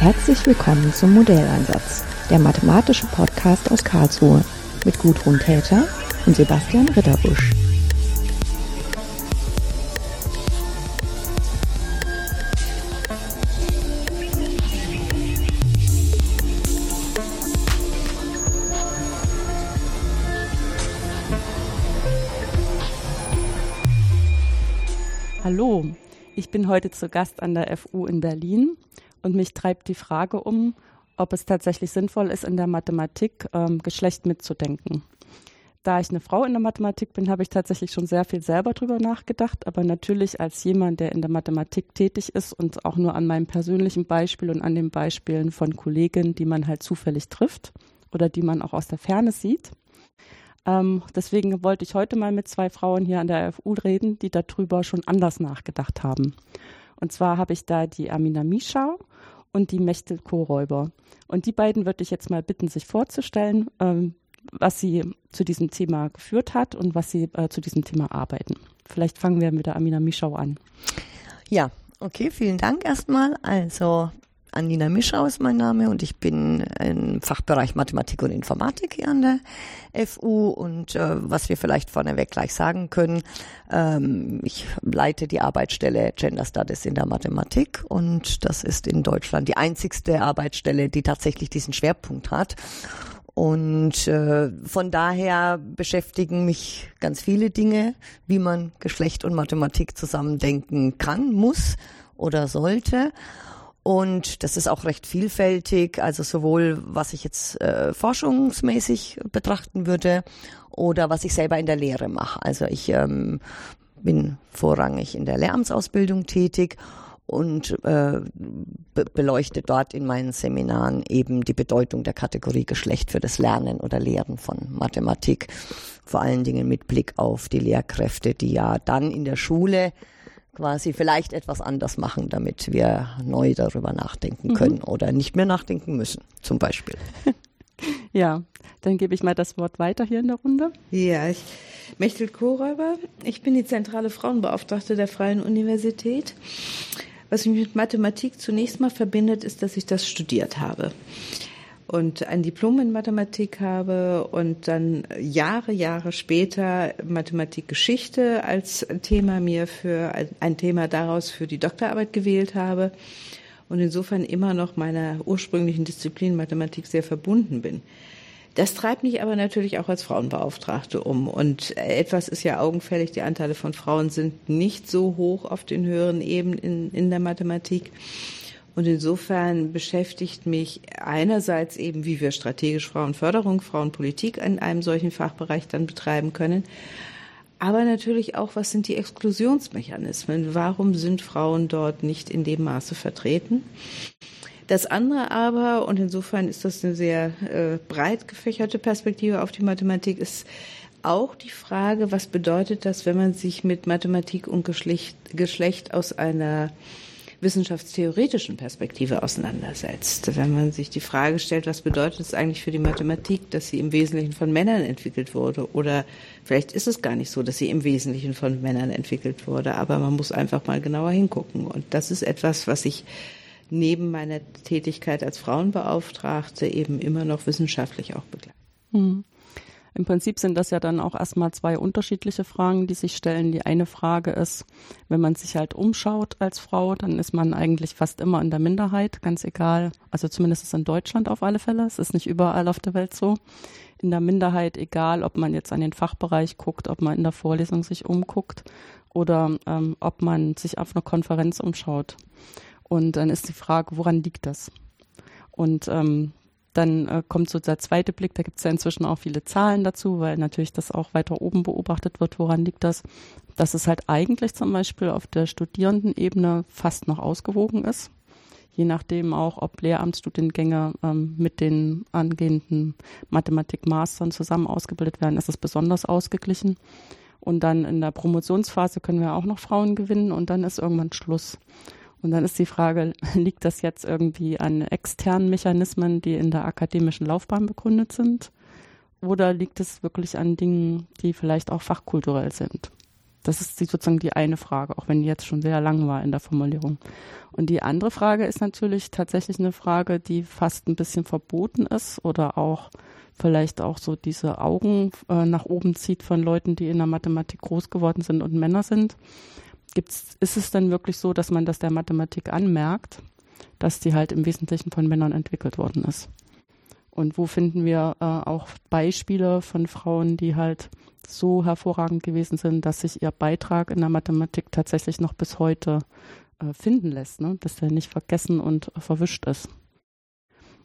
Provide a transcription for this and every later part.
Herzlich willkommen zum Modelleinsatz, der mathematische Podcast aus Karlsruhe mit Gudrun Täter und Sebastian Ritterbusch. Hallo, ich bin heute zu Gast an der FU in Berlin und mich treibt die Frage um, ob es tatsächlich sinnvoll ist, in der Mathematik ähm, Geschlecht mitzudenken. Da ich eine Frau in der Mathematik bin, habe ich tatsächlich schon sehr viel selber drüber nachgedacht, aber natürlich als jemand, der in der Mathematik tätig ist und auch nur an meinem persönlichen Beispiel und an den Beispielen von Kolleginnen, die man halt zufällig trifft oder die man auch aus der Ferne sieht. Ähm, deswegen wollte ich heute mal mit zwei Frauen hier an der FU reden, die darüber schon anders nachgedacht haben. Und zwar habe ich da die Amina Mischau und die Mechtel Koräuber. Und die beiden würde ich jetzt mal bitten, sich vorzustellen, ähm, was sie zu diesem Thema geführt hat und was sie äh, zu diesem Thema arbeiten. Vielleicht fangen wir mit der Amina Mischau an. Ja, okay, vielen Dank erstmal. Also Anina Mischau ist mein Name und ich bin im Fachbereich Mathematik und Informatik hier an der FU. Und äh, was wir vielleicht vorneweg gleich sagen können, ähm, ich leite die Arbeitsstelle Gender Studies in der Mathematik und das ist in Deutschland die einzigste Arbeitsstelle, die tatsächlich diesen Schwerpunkt hat. Und äh, von daher beschäftigen mich ganz viele Dinge, wie man Geschlecht und Mathematik zusammendenken kann, muss oder sollte. Und das ist auch recht vielfältig, also sowohl was ich jetzt äh, forschungsmäßig betrachten würde oder was ich selber in der Lehre mache. Also ich ähm, bin vorrangig in der Lehramtsausbildung tätig und äh, be beleuchte dort in meinen Seminaren eben die Bedeutung der Kategorie Geschlecht für das Lernen oder Lehren von Mathematik, vor allen Dingen mit Blick auf die Lehrkräfte, die ja dann in der Schule quasi vielleicht etwas anders machen, damit wir neu darüber nachdenken mhm. können mhm. oder nicht mehr nachdenken müssen, zum Beispiel. ja, dann gebe ich mal das Wort weiter hier in der Runde. Ja, ich, Mechtel Koräuber. Ich bin die zentrale Frauenbeauftragte der Freien Universität. Was mich mit Mathematik zunächst mal verbindet, ist, dass ich das studiert habe und ein Diplom in Mathematik habe und dann Jahre, Jahre später Mathematikgeschichte als Thema mir für ein Thema daraus für die Doktorarbeit gewählt habe und insofern immer noch meiner ursprünglichen Disziplin Mathematik sehr verbunden bin. Das treibt mich aber natürlich auch als Frauenbeauftragte um. Und etwas ist ja augenfällig, die Anteile von Frauen sind nicht so hoch auf den höheren Ebenen in, in der Mathematik. Und insofern beschäftigt mich einerseits eben, wie wir strategisch Frauenförderung, Frauenpolitik in einem solchen Fachbereich dann betreiben können. Aber natürlich auch, was sind die Exklusionsmechanismen? Warum sind Frauen dort nicht in dem Maße vertreten? Das andere aber, und insofern ist das eine sehr äh, breit gefächerte Perspektive auf die Mathematik, ist auch die Frage, was bedeutet das, wenn man sich mit Mathematik und Geschlecht, Geschlecht aus einer wissenschaftstheoretischen Perspektive auseinandersetzt. Wenn man sich die Frage stellt, was bedeutet es eigentlich für die Mathematik, dass sie im Wesentlichen von Männern entwickelt wurde? Oder vielleicht ist es gar nicht so, dass sie im Wesentlichen von Männern entwickelt wurde, aber man muss einfach mal genauer hingucken. Und das ist etwas, was ich neben meiner Tätigkeit als Frauenbeauftragte eben immer noch wissenschaftlich auch begleite. Mhm. Im Prinzip sind das ja dann auch erstmal zwei unterschiedliche Fragen, die sich stellen. Die eine Frage ist, wenn man sich halt umschaut als Frau, dann ist man eigentlich fast immer in der Minderheit, ganz egal. Also zumindest in Deutschland auf alle Fälle. Es ist nicht überall auf der Welt so. In der Minderheit, egal ob man jetzt an den Fachbereich guckt, ob man in der Vorlesung sich umguckt oder ähm, ob man sich auf einer Konferenz umschaut. Und dann ist die Frage, woran liegt das? Und ähm, dann äh, kommt so der zweite Blick, da gibt es ja inzwischen auch viele Zahlen dazu, weil natürlich das auch weiter oben beobachtet wird. Woran liegt das? Dass es halt eigentlich zum Beispiel auf der Studierendenebene fast noch ausgewogen ist. Je nachdem auch, ob Lehramtsstudiengänge ähm, mit den angehenden Mathematik-Mastern zusammen ausgebildet werden, ist es besonders ausgeglichen. Und dann in der Promotionsphase können wir auch noch Frauen gewinnen und dann ist irgendwann Schluss. Und dann ist die Frage, liegt das jetzt irgendwie an externen Mechanismen, die in der akademischen Laufbahn begründet sind? Oder liegt es wirklich an Dingen, die vielleicht auch fachkulturell sind? Das ist sozusagen die eine Frage, auch wenn die jetzt schon sehr lang war in der Formulierung. Und die andere Frage ist natürlich tatsächlich eine Frage, die fast ein bisschen verboten ist oder auch vielleicht auch so diese Augen äh, nach oben zieht von Leuten, die in der Mathematik groß geworden sind und Männer sind. Gibt's, ist es denn wirklich so, dass man das der Mathematik anmerkt, dass die halt im Wesentlichen von Männern entwickelt worden ist? Und wo finden wir äh, auch Beispiele von Frauen, die halt so hervorragend gewesen sind, dass sich ihr Beitrag in der Mathematik tatsächlich noch bis heute äh, finden lässt, ne? dass der nicht vergessen und äh, verwischt ist.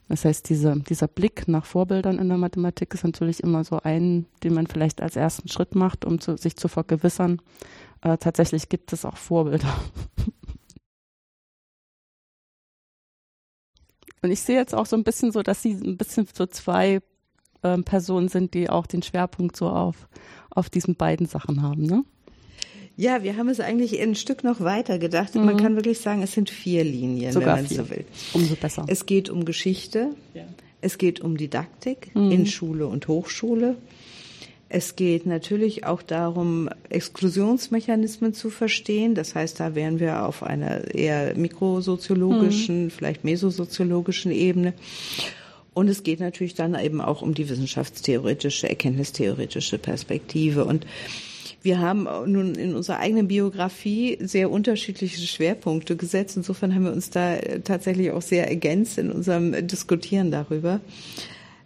Das heißt, diese, dieser Blick nach Vorbildern in der Mathematik ist natürlich immer so ein, den man vielleicht als ersten Schritt macht, um zu, sich zu vergewissern. Äh, tatsächlich gibt es auch Vorbilder. Und ich sehe jetzt auch so ein bisschen so, dass sie ein bisschen so zwei ähm, Personen sind, die auch den Schwerpunkt so auf, auf diesen beiden Sachen haben, ne? Ja, wir haben es eigentlich ein Stück noch weiter gedacht. Mhm. Man kann wirklich sagen, es sind vier Linien, Sogar wenn man vier. so will. Umso besser. Es geht um Geschichte, Ja. es geht um Didaktik Mhm. in Schule und Hochschule. Es geht natürlich auch darum, Exklusionsmechanismen zu verstehen. Das heißt, da wären wir auf einer eher mikrosoziologischen, vielleicht mesosoziologischen Ebene. Und es geht natürlich dann eben auch um die wissenschaftstheoretische, erkenntnistheoretische Perspektive. Und wir haben nun in unserer eigenen Biografie sehr unterschiedliche Schwerpunkte gesetzt. Insofern haben wir uns da äh, tatsächlich auch sehr ergänzt in unserem Diskutieren darüber.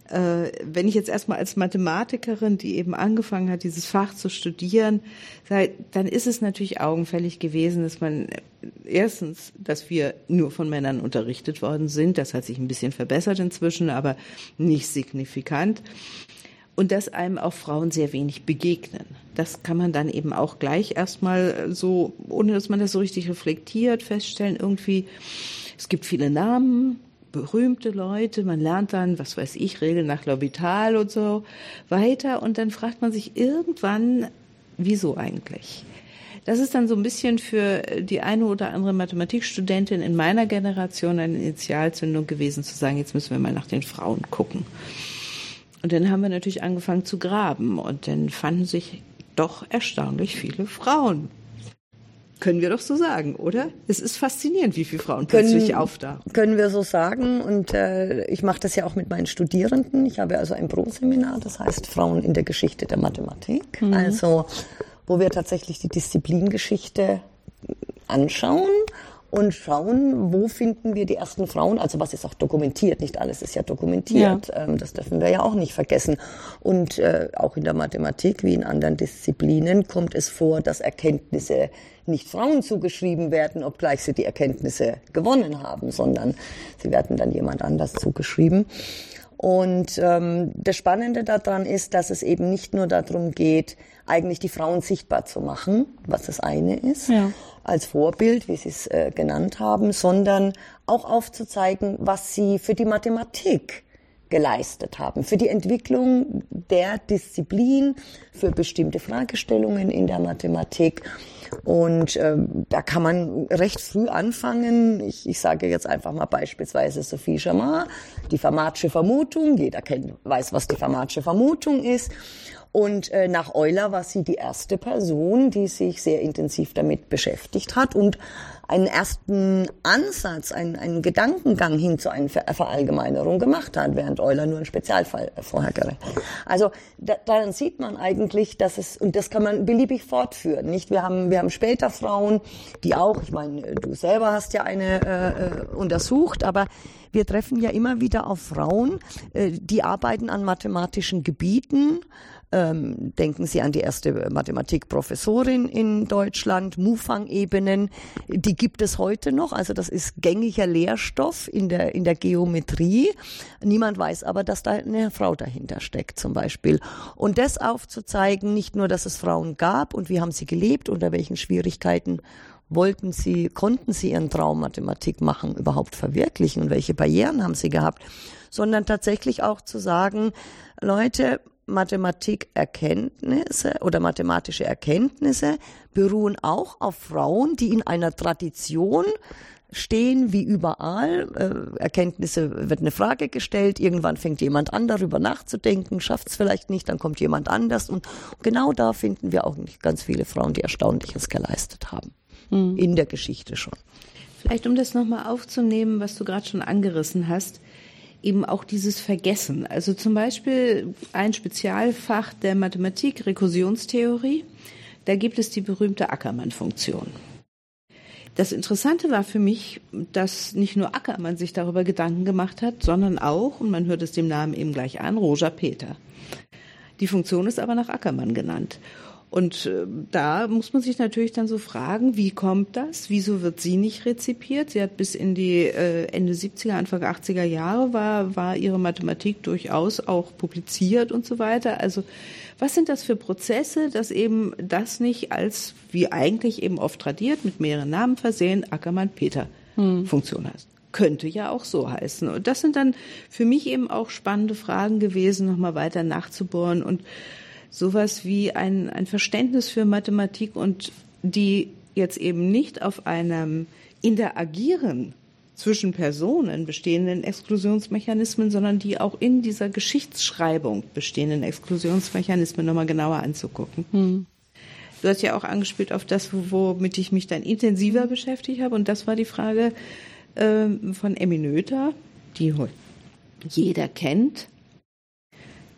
Äh, wenn ich jetzt erstmal als Mathematikerin, die eben angefangen hat, dieses Fach zu studieren, sei- dann ist es natürlich augenfällig gewesen, dass man äh, erstens, dass wir nur von Männern unterrichtet worden sind. Das hat sich ein bisschen verbessert inzwischen, aber nicht signifikant. Und dass einem auch Frauen sehr wenig begegnen. Das kann man dann eben auch gleich erstmal so, ohne dass man das so richtig reflektiert, feststellen, irgendwie, es gibt viele Namen, berühmte Leute, man lernt dann, was weiß ich, Regeln nach L'Hopital und so weiter und dann fragt man sich irgendwann, wieso eigentlich? Das ist dann so ein bisschen für die eine oder andere Mathematikstudentin in meiner Generation eine Initialzündung gewesen, zu sagen, jetzt müssen wir mal nach den Frauen gucken. Und dann haben wir natürlich angefangen zu graben und dann fanden sich doch erstaunlich viele Frauen. Können wir doch so sagen, oder? Es ist faszinierend, wie viele Frauen plötzlich auftauchen. Können wir so sagen. Und äh, ich mache das ja auch mit meinen Studierenden. Ich habe also ein Pro-Seminar, das heißt Frauen in der Geschichte der Mathematik. Also wo wir tatsächlich die Disziplingeschichte anschauen und schauen, wo finden wir die ersten Frauen, also was ist auch dokumentiert, nicht alles ist ja dokumentiert, ähm, das dürfen wir ja auch nicht vergessen. Und äh, auch in der Mathematik wie in anderen Disziplinen kommt es vor, dass Erkenntnisse nicht Frauen zugeschrieben werden, obgleich sie die Erkenntnisse gewonnen haben, sondern sie werden dann jemand anders zugeschrieben. Und ähm, das Spannende daran ist, dass es eben nicht nur darum geht, eigentlich die Frauen sichtbar zu machen, was das eine ist, Ja. als Vorbild, wie Sie es äh, genannt haben, sondern auch aufzuzeigen, was sie für die Mathematik geleistet haben, für die Entwicklung der Disziplin, für bestimmte Fragestellungen in der Mathematik. Und ähm, da kann man recht früh anfangen. Ich, ich sage jetzt einfach mal beispielsweise Sophie Chamard, die Fermatsche Vermutung. Jeder kennt, weiß, was die Fermatsche Vermutung ist. Und äh, nach Euler war sie die erste Person, die sich sehr intensiv damit beschäftigt hat und einen ersten Ansatz, einen, einen Gedankengang hin zu einer Ver Verallgemeinerung gemacht hat, während Euler nur einen Spezialfall äh, vorher gerechnet Also da, daran sieht man eigentlich, dass es, und das kann man beliebig fortführen, nicht? Wir haben, wir haben später Frauen, die auch, ich meine, du selber hast ja eine äh, äh, untersucht, aber wir treffen ja immer wieder auf Frauen, äh, die arbeiten an mathematischen Gebieten, ähm, denken Sie an die erste Mathematikprofessorin in Deutschland, Mufang-Ebenen, die gibt es heute noch. Also das ist gängiger Lehrstoff in der, in der Geometrie. Niemand weiß aber, dass da eine Frau dahinter steckt zum Beispiel. Und das aufzuzeigen, nicht nur, dass es Frauen gab und wie haben sie gelebt, unter welchen Schwierigkeiten wollten sie, konnten sie ihren Traum Mathematik machen, überhaupt verwirklichen und welche Barrieren haben sie gehabt, sondern tatsächlich auch zu sagen, Leute, Mathematikerkenntnisse oder mathematische Erkenntnisse beruhen auch auf Frauen, die in einer Tradition stehen wie überall. Äh, Erkenntnisse wird eine Frage gestellt, irgendwann fängt jemand an darüber nachzudenken, schafft es vielleicht nicht, dann kommt jemand anders und genau da finden wir auch nicht ganz viele Frauen, die Erstaunliches geleistet haben. Mhm. In der Geschichte schon. Vielleicht um das nochmal aufzunehmen, was du gerade schon angerissen hast, eben auch dieses Vergessen. Also zum Beispiel ein Spezialfach der Mathematik, Rekursionstheorie, da gibt es die berühmte Ackermann-Funktion. Das Interessante war für mich, dass nicht nur Ackermann sich darüber Gedanken gemacht hat, sondern auch, und man hört es dem Namen eben gleich an, Roger Peter. Die Funktion ist aber nach Ackermann genannt. Und äh, da muss man sich natürlich dann so fragen, wie kommt das? Wieso wird sie nicht rezipiert? Sie hat bis in die äh, Ende 70er, Anfang 80er Jahre war, war ihre Mathematik durchaus auch publiziert und so weiter. Also was sind das für Prozesse, dass eben das nicht als, wie eigentlich eben oft tradiert, mit mehreren Namen versehen, Ackermann-Peter hm. Heißt? Könnte ja auch so heißen. Und das sind dann für mich eben auch spannende Fragen gewesen, nochmal weiter nachzubohren und sowas wie ein, ein Verständnis für Mathematik und die jetzt eben nicht auf einem Interagieren zwischen Personen bestehenden Exklusionsmechanismen, sondern die auch in dieser Geschichtsschreibung bestehenden Exklusionsmechanismen nochmal genauer anzugucken. Hm. Du hast ja auch angespielt auf das, womit ich mich dann intensiver beschäftigt habe. Und das war die Frage äh, von Emmy Noether, die jeder kennt,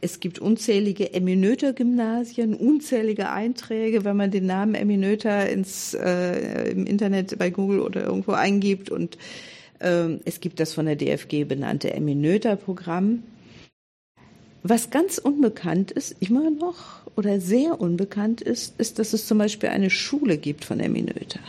es gibt unzählige Eminöter-Gymnasien, unzählige Einträge, wenn man den Namen Eminöter ins, äh, im Internet bei Google oder irgendwo eingibt. Und äh, es gibt das von der DFG benannte Eminöter-Programm. Was ganz unbekannt ist, immer noch oder sehr unbekannt ist, ist, dass es zum Beispiel eine Schule gibt von Eminöter.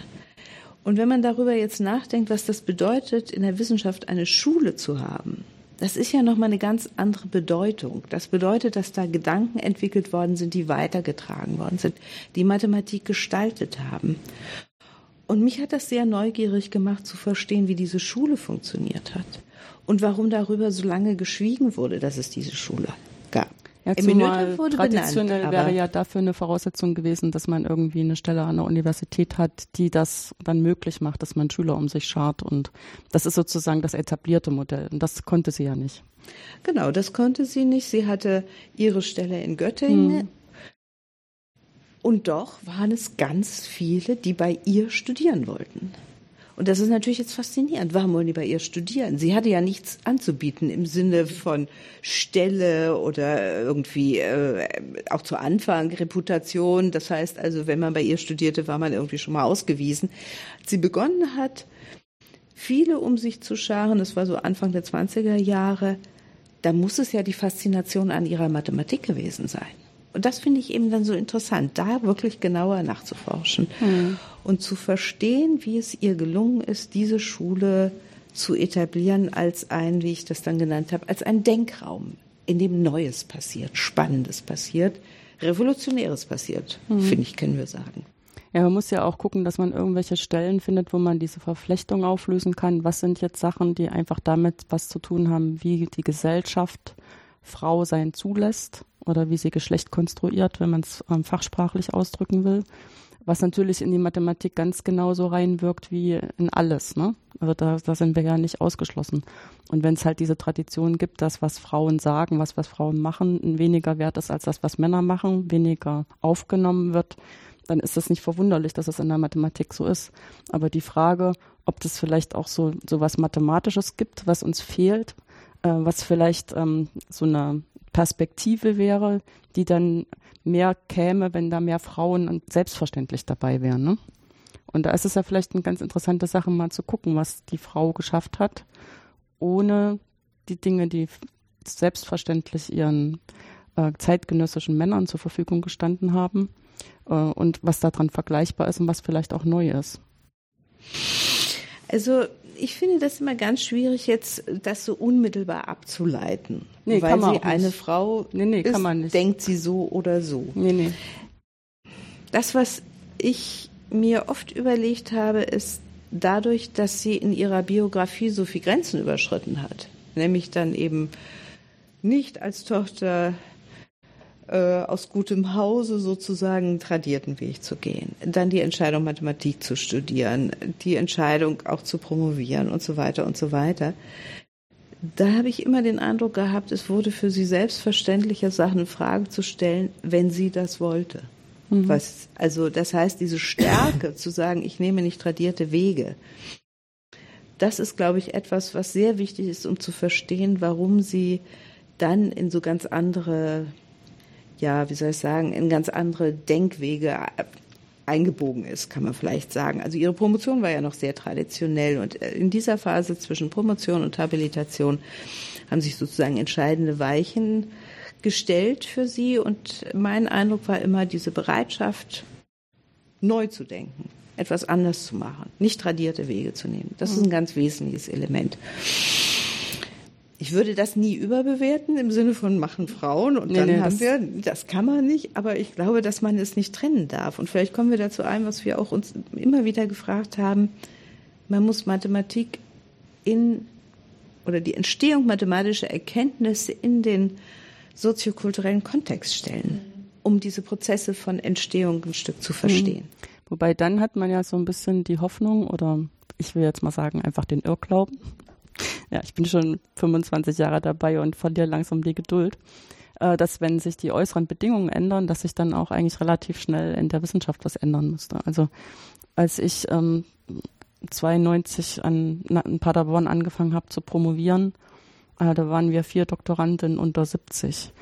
Und wenn man darüber jetzt nachdenkt, was das bedeutet, in der Wissenschaft eine Schule zu haben, das ist ja nochmal eine ganz andere Bedeutung. Das bedeutet, dass da Gedanken entwickelt worden sind, die weitergetragen worden sind, die Mathematik gestaltet haben. Und mich hat das sehr neugierig gemacht zu verstehen, wie diese Schule funktioniert hat und warum darüber so lange geschwiegen wurde, dass es diese Schule gab. Ja, zumal traditionell benannt, wäre ja dafür eine Voraussetzung gewesen, dass man irgendwie eine Stelle an der Universität hat, die das dann möglich macht, dass man Schüler um sich schart. Und das ist sozusagen das etablierte Modell. Und das konnte sie ja nicht. Genau, das konnte sie nicht. Sie hatte ihre Stelle in Göttingen. Hm. Und doch waren es ganz viele, die bei ihr studieren wollten. Und das ist natürlich jetzt faszinierend. Warum wollen die bei ihr studieren? Sie hatte ja nichts anzubieten im Sinne von Stelle oder irgendwie äh, auch zu Anfang Reputation. Das heißt also, wenn man bei ihr studierte, war man irgendwie schon mal ausgewiesen. Sie begonnen hat, viele um sich zu scharen, das war so Anfang der 20er Jahre, da muss es ja die Faszination an ihrer Mathematik gewesen sein. Und das finde ich eben dann so interessant, da wirklich genauer nachzuforschen mhm. und zu verstehen, wie es ihr gelungen ist, diese Schule zu etablieren als ein, wie ich das dann genannt habe, als ein Denkraum, in dem Neues passiert, Spannendes passiert, Revolutionäres passiert, mhm. finde ich, können wir sagen. Ja, man muss ja auch gucken, dass man irgendwelche Stellen findet, wo man diese Verflechtung auflösen kann. Was sind jetzt Sachen, die einfach damit was zu tun haben, wie die Gesellschaft Frau sein zulässt oder wie sie Geschlecht konstruiert, wenn man es ähm, fachsprachlich ausdrücken will. Was natürlich in die Mathematik ganz genauso reinwirkt wie in alles. Ne? Also da, da sind wir ja nicht ausgeschlossen. Und wenn es halt diese Tradition gibt, dass was Frauen sagen, was was Frauen machen, weniger wert ist als das, was Männer machen, weniger aufgenommen wird, dann ist das nicht verwunderlich, dass es in der Mathematik so ist. Aber die Frage, ob das vielleicht auch so, so was Mathematisches gibt, was uns fehlt, äh, was vielleicht ähm, so eine Perspektive wäre, die dann mehr käme, wenn da mehr Frauen selbstverständlich dabei wären. Ne? Und da ist es ja vielleicht eine ganz interessante Sache, mal zu gucken, was die Frau geschafft hat, ohne die Dinge, die selbstverständlich ihren äh, zeitgenössischen Männern zur Verfügung gestanden haben äh, und was daran vergleichbar ist und was vielleicht auch neu ist. Also ich finde das immer ganz schwierig, jetzt das so unmittelbar abzuleiten. Nee, weil sie eine nicht. Frau nee, nee, ist, denkt sie so oder so. Nee, nee. Das, was ich mir oft überlegt habe, ist dadurch, dass sie in ihrer Biografie so viel Grenzen überschritten hat. Nämlich dann eben nicht als Tochter äh, aus gutem Hause sozusagen einen tradierten Weg zu gehen. Dann die Entscheidung, Mathematik zu studieren, die Entscheidung auch zu promovieren und so weiter und so weiter. Da habe ich immer den Eindruck gehabt, es wurde für sie selbstverständlicher, Sachen in Frage zu stellen, wenn sie das wollte. Mhm. Was, also das heißt, diese Stärke zu sagen, ich nehme nicht tradierte Wege, das ist, glaube ich, etwas, was sehr wichtig ist, um zu verstehen, warum sie dann in so ganz andere ja, wie soll ich sagen, in ganz andere Denkwege eingebogen ist, kann man vielleicht sagen. Also ihre Promotion war ja noch sehr traditionell und äh, in dieser Phase zwischen Promotion und Habilitation haben sich sozusagen entscheidende Weichen gestellt für sie und mein Eindruck war immer diese Bereitschaft, neu zu denken, etwas anders zu machen, nicht tradierte Wege zu nehmen. Das ist ein ganz wesentliches Element ich würde das nie überbewerten im Sinne von machen Frauen und nee, dann nee, haben wir, das kann man nicht, aber ich glaube, dass man es nicht trennen darf. Und vielleicht kommen wir dazu ein, was wir auch uns immer wieder gefragt haben. Man muss Mathematik in oder die Entstehung mathematischer Erkenntnisse in den soziokulturellen Kontext stellen, um diese Prozesse von Entstehung ein Stück zu verstehen. Mhm. Wobei dann hat man ja so ein bisschen die Hoffnung oder ich will jetzt mal sagen, einfach den Irrglauben, ja, ich bin schon 25 Jahre dabei und verliere langsam die Geduld, äh, dass wenn sich die äußeren Bedingungen ändern, dass sich dann auch eigentlich relativ schnell in der Wissenschaft was ändern müsste. Also als ich ähm, 92 an, in Paderborn angefangen habe zu promovieren, äh, da waren wir vier Doktorandinnen unter 70.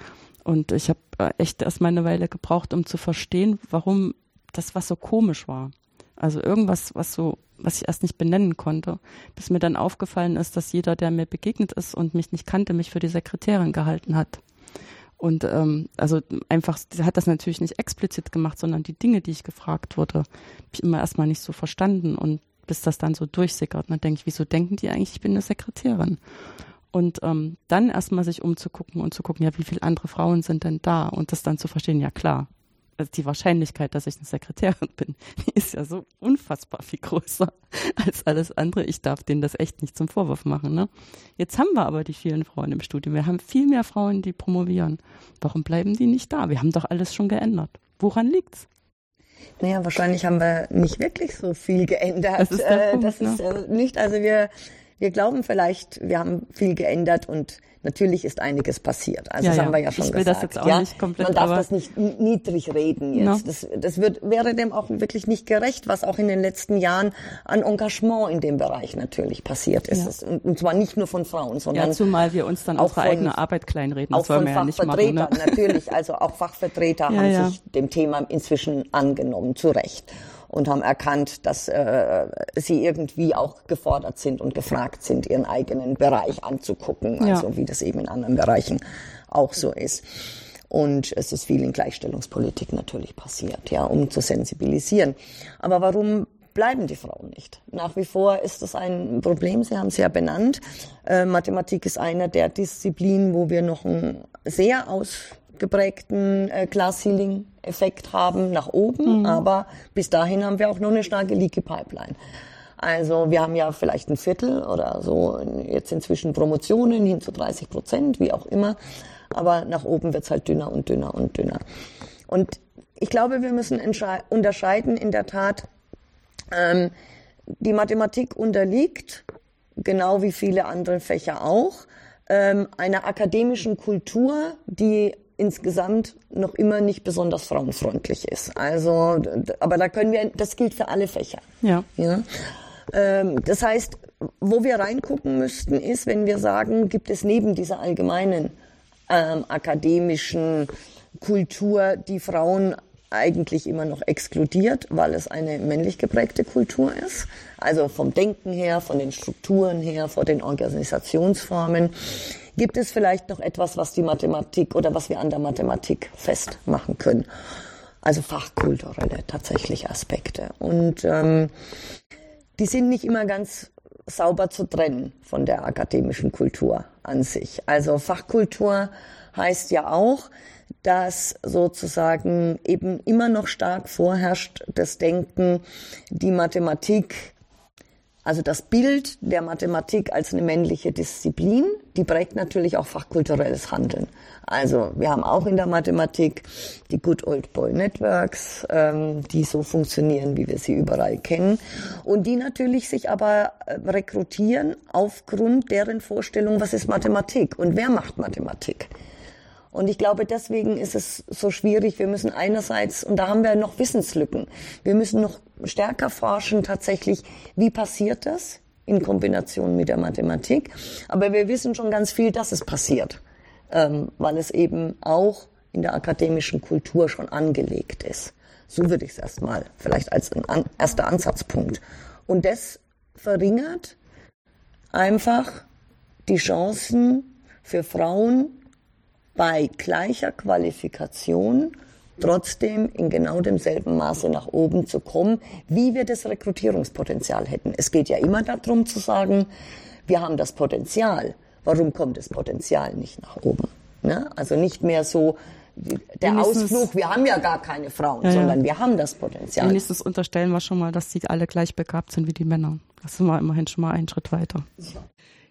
Und ich habe äh, echt erst mal eine Weile gebraucht, um zu verstehen, warum das was so komisch war. Also irgendwas, was so was ich erst nicht benennen konnte, bis mir dann aufgefallen ist, dass jeder, der mir begegnet ist und mich nicht kannte, mich für die Sekretärin gehalten hat. Und ähm, also einfach, sie hat das natürlich nicht explizit gemacht, sondern die Dinge, die ich gefragt wurde, habe ich immer erstmal nicht so verstanden und bis das dann so durchsickert. Und dann denke ich, wieso denken die eigentlich, ich bin eine Sekretärin? Und ähm, dann erstmal sich umzugucken und zu gucken, ja, wie viele andere Frauen sind denn da? Und das dann zu verstehen, ja klar, also die Wahrscheinlichkeit, dass ich eine Sekretärin bin, die ist ja so unfassbar viel größer als alles andere. Ich darf denen das echt nicht zum Vorwurf machen. Ne? Jetzt haben wir aber die vielen Frauen im Studium. Wir haben viel mehr Frauen, die promovieren. Warum bleiben die nicht da? Wir haben doch alles schon geändert. Woran liegt's? Naja, wahrscheinlich haben wir nicht wirklich so viel geändert. Das ist, äh, Punkt, das ist ne? nicht, also wir, wir glauben vielleicht, wir haben viel geändert und Natürlich ist einiges passiert. Also ja, das haben wir ja schon ich will gesagt. Das jetzt auch ja? nicht komplett, Man darf das nicht niedrig reden jetzt. No. Das, das wird, wäre dem auch wirklich nicht gerecht, was auch in den letzten Jahren an Engagement in dem Bereich natürlich passiert ist. Ja. Und, zwar nicht nur von Frauen, sondern ja, zumal wir uns dann auch unsere eigene Arbeit kleinreden. Auch von Fachvertretern ja ne? natürlich. Also auch Fachvertreter haben sich dem Thema inzwischen angenommen, zu Recht und haben erkannt, dass äh, sie irgendwie auch gefordert sind und gefragt sind, ihren eigenen Bereich anzugucken, also ja. wie das eben in anderen Bereichen auch so ist. Und es ist viel in Gleichstellungspolitik natürlich passiert, ja, um zu sensibilisieren. Aber warum bleiben die Frauen nicht. Nach wie vor ist das ein Problem. Sie haben es ja benannt. Äh, Mathematik ist einer der Disziplinen, wo wir noch ein sehr aus geprägten äh, Glass-Ceiling-Effekt haben nach oben, mhm. aber bis dahin haben wir auch noch eine starke Leaky-Pipeline. Also wir haben ja vielleicht ein Viertel oder so jetzt inzwischen Promotionen hin zu 30 Prozent, wie auch immer, aber nach oben wird's halt dünner und dünner und dünner. Und ich glaube, wir müssen unterscheiden in der Tat, ähm, die Mathematik unterliegt, genau wie viele andere Fächer auch, ähm, einer akademischen Kultur, die insgesamt noch immer nicht besonders frauenfreundlich ist. Also, aber da können wir, das gilt für alle Fächer. Ja. ja? Ähm, das heißt, wo wir reingucken müssten, ist, wenn wir sagen, gibt es neben dieser allgemeinen ähm, akademischen Kultur die Frauen eigentlich immer noch exkludiert, weil es eine männlich geprägte Kultur ist. Also vom Denken her, von den Strukturen her, von den Organisationsformen. Gibt es vielleicht noch etwas, was die Mathematik oder was wir an der Mathematik festmachen können? Also fachkulturelle tatsächlich Aspekte. Und ähm, die sind nicht immer ganz sauber zu trennen von der akademischen Kultur an sich. Also Fachkultur heißt ja auch, dass sozusagen eben immer noch stark vorherrscht das Denken, die Mathematik Also das Bild der Mathematik als eine männliche Disziplin, die prägt natürlich auch fachkulturelles Handeln. Also wir haben auch in der Mathematik die Good Old Boy Networks, ähm, die so funktionieren, wie wir sie überall kennen und die natürlich sich aber äh, rekrutieren aufgrund deren Vorstellung, was ist Mathematik und wer macht Mathematik. Und ich glaube, deswegen ist es so schwierig. Wir müssen einerseits, und da haben wir noch Wissenslücken, wir müssen noch stärker forschen tatsächlich, wie passiert das in Kombination mit der Mathematik. Aber wir wissen schon ganz viel, dass es passiert, ähm, weil es eben auch in der akademischen Kultur schon angelegt ist. So würde ich es erstmal vielleicht als ein an, erster Ansatzpunkt. Und das verringert einfach die Chancen für Frauen, bei gleicher Qualifikation trotzdem in genau demselben Maße nach oben zu kommen, wie wir das Rekrutierungspotenzial hätten. Es geht ja immer darum zu sagen, wir haben das Potenzial. Warum kommt das Potenzial nicht nach oben? Ne? Also nicht mehr so der Ausflug, wir haben ja gar keine Frauen, ja, sondern wir haben das Potenzial. Wenigstens unterstellen wir schon mal, dass sie alle gleich begabt sind wie die Männer. Das sind wir immerhin schon mal einen Schritt weiter.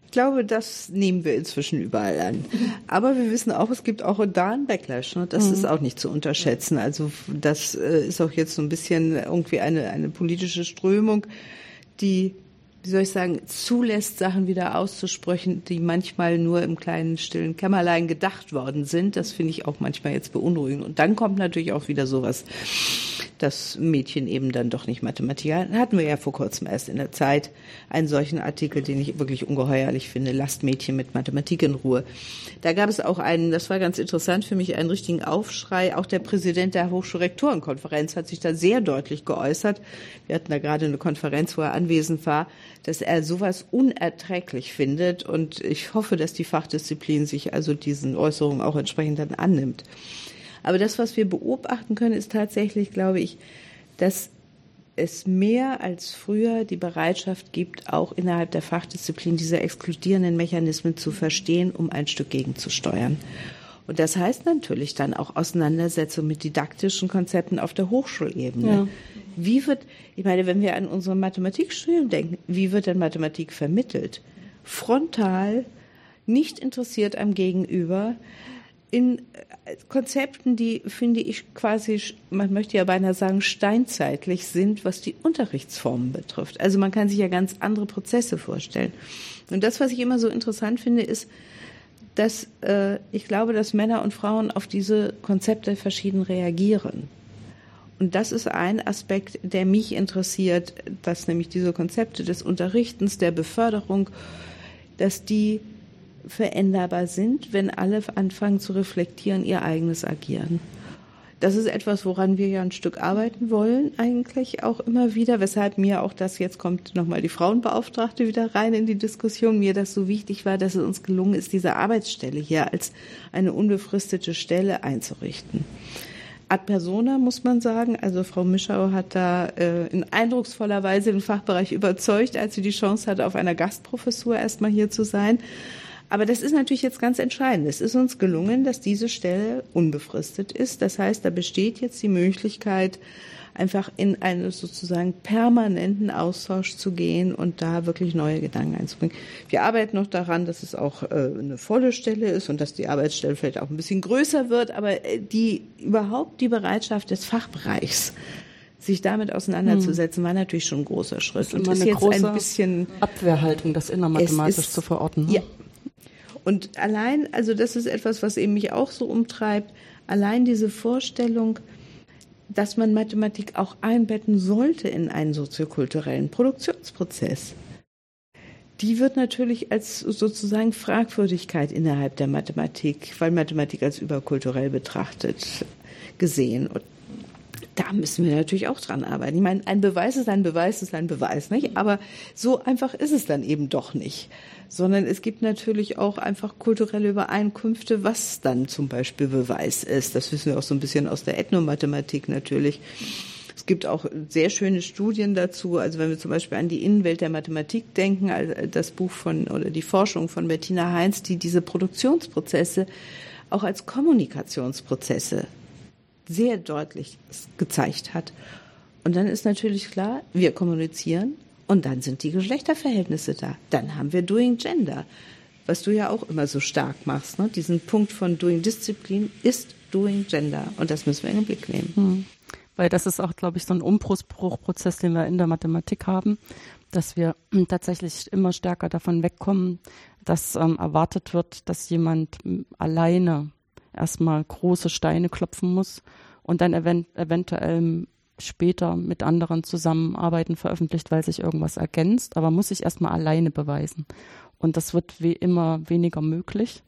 Ich glaube, das nehmen wir inzwischen überall an. Aber wir wissen auch, es gibt auch da einen Backlash. Ne? Das mhm. ist auch nicht zu unterschätzen. Also das äh, ist auch jetzt so ein bisschen irgendwie eine, eine politische Strömung, die wie soll ich sagen, zulässt, Sachen wieder auszusprechen, die manchmal nur im kleinen stillen Kämmerlein gedacht worden sind. Das finde ich auch manchmal jetzt beunruhigend. Und dann kommt natürlich auch wieder sowas, dass Mädchen eben dann doch nicht Mathematik hatten. wir ja vor kurzem erst in der Zeit einen solchen Artikel, den ich wirklich ungeheuerlich finde, lasst Mädchen mit Mathematik in Ruhe. Da gab es auch einen, das war ganz interessant für mich, einen richtigen Aufschrei. Auch der Präsident der Hochschulrektorenkonferenz hat sich da sehr deutlich geäußert. Wir hatten da gerade eine Konferenz, wo er anwesend war dass er sowas unerträglich findet. Und ich hoffe, dass die Fachdisziplin sich also diesen Äußerungen auch entsprechend dann annimmt. Aber das, was wir beobachten können, ist tatsächlich, glaube ich, dass es mehr als früher die Bereitschaft gibt, auch innerhalb der Fachdisziplin diese exkludierenden Mechanismen zu verstehen, um ein Stück gegenzusteuern. Und das heißt natürlich dann auch Auseinandersetzung mit didaktischen Konzepten auf der Hochschulebene. Ja. Wie wird, ich meine, wenn wir an unsere Mathematikstudium denken, wie wird denn Mathematik vermittelt? Frontal, nicht interessiert am Gegenüber, in äh, Konzepten, die, finde ich, quasi, man möchte ja beinahe sagen, steinzeitlich sind, was die Unterrichtsformen betrifft. Also man kann sich ja ganz andere Prozesse vorstellen. Und das, was ich immer so interessant finde, ist, dass äh, ich glaube, dass Männer und Frauen auf diese Konzepte verschieden reagieren. Und das ist ein Aspekt, der mich interessiert, dass nämlich diese Konzepte des Unterrichtens, der Beförderung, dass die veränderbar sind, wenn alle anfangen zu reflektieren ihr eigenes Agieren. Das ist etwas, woran wir ja ein Stück arbeiten wollen, eigentlich auch immer wieder, weshalb mir auch das, jetzt kommt nochmal die Frauenbeauftragte wieder rein in die Diskussion, mir das so wichtig war, dass es uns gelungen ist, diese Arbeitsstelle hier als eine unbefristete Stelle einzurichten. Ad persona muss man sagen. Also Frau Mischau hat da äh, in eindrucksvoller Weise den Fachbereich überzeugt, als sie die Chance hatte, auf einer Gastprofessur erstmal hier zu sein. Aber das ist natürlich jetzt ganz entscheidend. Es ist uns gelungen, dass diese Stelle unbefristet ist. Das heißt, da besteht jetzt die Möglichkeit, einfach in einen sozusagen permanenten Austausch zu gehen und da wirklich neue Gedanken einzubringen. Wir arbeiten noch daran, dass es auch äh, eine volle Stelle ist und dass die Arbeitsstelle vielleicht auch ein bisschen größer wird, aber äh, die überhaupt die Bereitschaft des Fachbereichs sich damit auseinanderzusetzen, war natürlich schon ein großer Schritt. Und ist jetzt ein bisschen Abwehrhaltung, das innermathematisch zu verorten. Ne? Ja, und allein, also das ist etwas, was eben mich auch so umtreibt, allein diese Vorstellung, dass man Mathematik auch einbetten sollte in einen soziokulturellen Produktionsprozess. Die wird natürlich als sozusagen Fragwürdigkeit innerhalb der Mathematik, weil Mathematik als überkulturell betrachtet gesehen. Und da müssen wir natürlich auch dran arbeiten. Ich meine, ein Beweis ist ein Beweis ist ein Beweis, nicht? Aber so einfach ist es dann eben doch nicht. Sondern es gibt natürlich auch einfach kulturelle Übereinkünfte, was dann zum Beispiel Beweis ist. Das wissen wir auch so ein bisschen aus der Ethnomathematik natürlich. Es gibt auch sehr schöne Studien dazu. Also wenn wir zum Beispiel an die Innenwelt der Mathematik denken, also das Buch von oder die Forschung von Bettina Heinz, die diese Produktionsprozesse auch als Kommunikationsprozesse sehr deutlich gezeigt hat. Und dann ist natürlich klar, wir kommunizieren Und dann sind die Geschlechterverhältnisse da. Dann haben wir Doing Gender, was du ja auch immer so stark machst. Ne? Diesen Punkt von Doing Disziplin ist Doing Gender. Und das müssen wir in den Blick nehmen. Hm. Weil das ist auch, glaube ich, so ein Umbruchprozess, den wir in der Mathematik haben, dass wir tatsächlich immer stärker davon wegkommen, dass ähm, erwartet wird, dass jemand alleine erstmal große Steine klopfen muss und dann event eventuell später mit anderen zusammenarbeiten veröffentlicht, weil sich irgendwas ergänzt, aber muss sich erstmal alleine beweisen. Und das wird wie immer weniger möglich.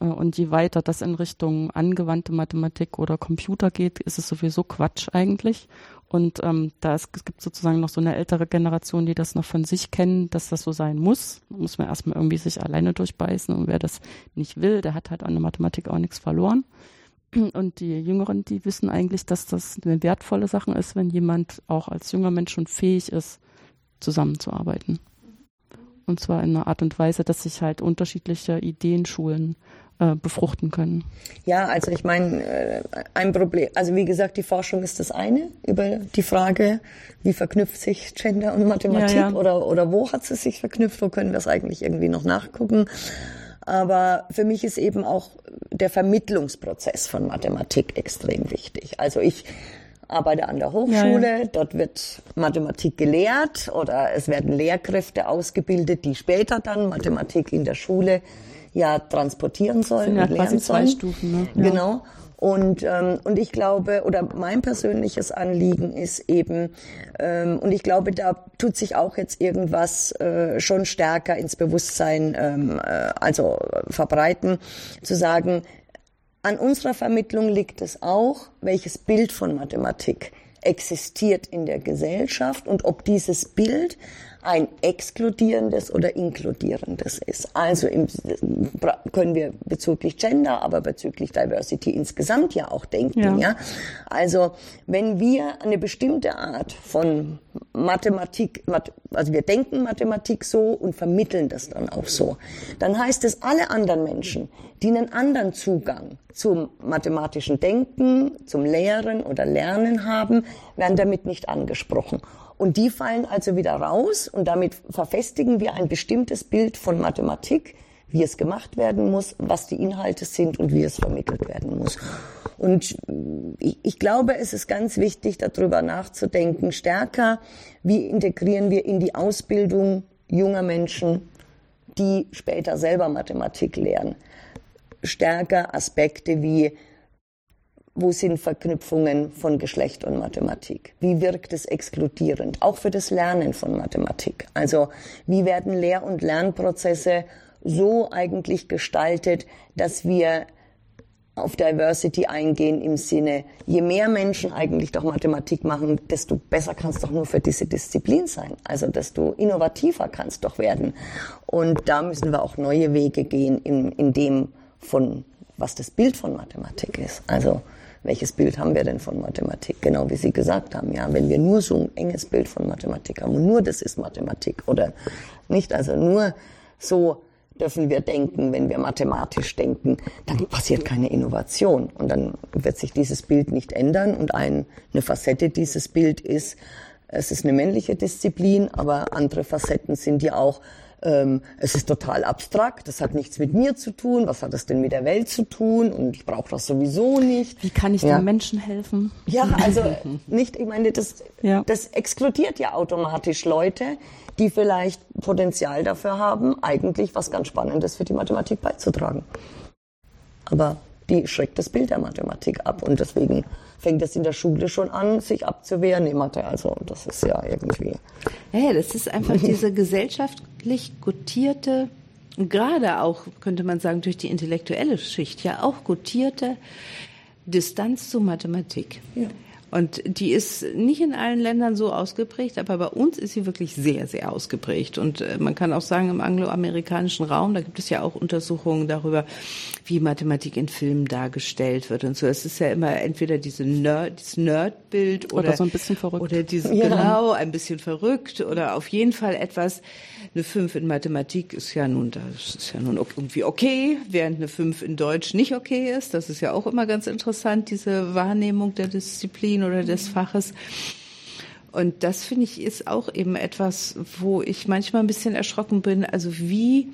Äh, und je weiter das in Richtung angewandte Mathematik oder Computer geht, ist es sowieso Quatsch eigentlich. Und ähm, da es gibt sozusagen noch so eine ältere Generation, die das noch von sich kennen, dass das so sein muss. Da muss man erstmal irgendwie sich alleine durchbeißen. Und wer das nicht will, der hat halt an der Mathematik auch nichts verloren. Und die Jüngeren, die wissen eigentlich, dass das eine wertvolle Sache ist, wenn jemand auch als junger Mensch schon fähig ist, zusammenzuarbeiten. Und zwar in einer Art und Weise, dass sich halt unterschiedliche Ideenschulen äh, befruchten können. Ja, also ich meine, äh, ein Problem, also wie gesagt, die Forschung ist das eine über die Frage, wie verknüpft sich Gender und Mathematik ja, ja. Oder, oder wo hat es sich verknüpft, wo können wir es eigentlich irgendwie noch nachgucken. Aber für mich ist eben auch der Vermittlungsprozess von Mathematik extrem wichtig. Also ich arbeite an der Hochschule, ja, ja. dort wird Mathematik gelehrt oder es werden Lehrkräfte ausgebildet, die später dann Mathematik in der Schule ja transportieren sollen sind ja und lernen sollen. Zwei Stufen, ne? Ja. Genau. Und, ähm, und ich glaube, oder mein persönliches Anliegen ist eben, ähm, und ich glaube, da tut sich auch jetzt irgendwas äh, schon stärker ins Bewusstsein, ähm, äh, also verbreiten, zu sagen, an unserer Vermittlung liegt es auch, welches Bild von Mathematik existiert in der Gesellschaft und ob dieses Bild ein exkludierendes oder inkludierendes ist. Also im, können wir bezüglich Gender, aber bezüglich Diversity insgesamt ja auch denken. Ja. ja. Also wenn wir eine bestimmte Art von Mathematik, also wir denken Mathematik so und vermitteln das dann auch so, dann heißt es, alle anderen Menschen, die einen anderen Zugang zum mathematischen Denken, zum Lehren oder Lernen haben, werden damit nicht angesprochen. Und die fallen also wieder raus und damit verfestigen wir ein bestimmtes Bild von Mathematik, wie es gemacht werden muss, was die Inhalte sind und wie es vermittelt werden muss. Und ich, ich glaube, es ist ganz wichtig, darüber nachzudenken, stärker, wie integrieren wir in die Ausbildung junger Menschen, die später selber Mathematik lernen, stärker Aspekte wie wo sind Verknüpfungen von Geschlecht und Mathematik? Wie wirkt es exkludierend? Auch für das Lernen von Mathematik. Also wie werden Lehr- und Lernprozesse so eigentlich gestaltet, dass wir auf Diversity eingehen im Sinne, je mehr Menschen eigentlich doch Mathematik machen, desto besser kann es doch nur für diese Disziplin sein. Also desto innovativer kann es doch werden. Und da müssen wir auch neue Wege gehen in, in dem von, was das Bild von Mathematik ist. Also welches Bild haben wir denn von Mathematik? Genau wie Sie gesagt haben, ja, wenn wir nur so ein enges Bild von Mathematik haben und nur das ist Mathematik oder nicht, also nur so dürfen wir denken, wenn wir mathematisch denken, dann passiert keine Innovation und dann wird sich dieses Bild nicht ändern und ein, eine Facette dieses Bild ist, es ist eine männliche Disziplin, aber andere Facetten sind ja auch ähm, es ist total abstrakt, das hat nichts mit mir zu tun, was hat das denn mit der Welt zu tun und ich brauche das sowieso nicht. Wie kann ich ja. den Menschen helfen? Ja, also nicht, ich meine, das, ja. das exkludiert ja automatisch Leute, die vielleicht Potenzial dafür haben, eigentlich was ganz Spannendes für die Mathematik beizutragen. Aber die schreckt das Bild der Mathematik ab und deswegen fängt es in der Schule schon an, sich abzuwehren in Mathe. Also das ist ja irgendwie. Ja, das ist einfach diese gesellschaftlich gutierte, gerade auch, könnte man sagen, durch die intellektuelle Schicht, ja auch gutierte Distanz zu Mathematik. Ja. Und die ist nicht in allen Ländern so ausgeprägt, aber bei uns ist sie wirklich sehr, sehr ausgeprägt. Und äh, man kann auch sagen, im angloamerikanischen Raum, da gibt es ja auch Untersuchungen darüber, wie Mathematik in Filmen dargestellt wird und so. Es ist ja immer entweder diese Nerd, dieses Nerdbild oder, oder so ein bisschen verrückt. Oder diese, ja. genau, ein bisschen verrückt oder auf jeden Fall etwas, eine 5 in Mathematik ist ja nun, das ist ja nun irgendwie okay, während eine 5 in Deutsch nicht okay ist. Das ist ja auch immer ganz interessant, diese Wahrnehmung der Disziplin oder des Faches. Und das finde ich ist auch eben etwas, wo ich manchmal ein bisschen erschrocken bin. Also wie,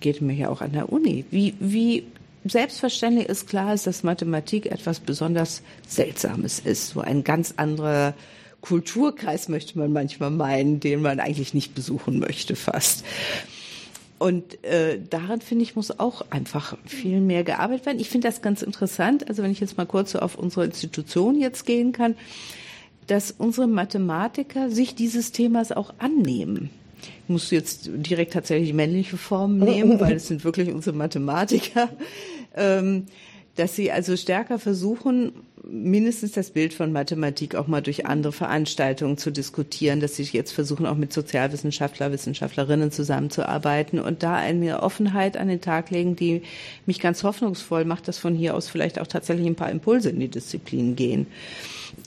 geht mir ja auch an der Uni, wie, wie selbstverständlich ist klar ist, dass Mathematik etwas besonders Seltsames ist, so ein ganz anderer Kulturkreis möchte man manchmal meinen, den man eigentlich nicht besuchen möchte fast. Und äh, daran finde ich muss auch einfach viel mehr gearbeitet werden. Ich finde das ganz interessant. Also wenn ich jetzt mal kurz so auf unsere Institution jetzt gehen kann, dass unsere Mathematiker sich dieses Themas auch annehmen. Ich muss jetzt direkt tatsächlich männliche Formen nehmen, weil es sind wirklich unsere Mathematiker. Ähm, dass sie also stärker versuchen, mindestens das Bild von Mathematik auch mal durch andere Veranstaltungen zu diskutieren, dass sie jetzt versuchen, auch mit Sozialwissenschaftler, Wissenschaftlerinnen zusammenzuarbeiten und da eine Offenheit an den Tag legen, die mich ganz hoffnungsvoll macht, dass von hier aus vielleicht auch tatsächlich ein paar Impulse in die Disziplin gehen.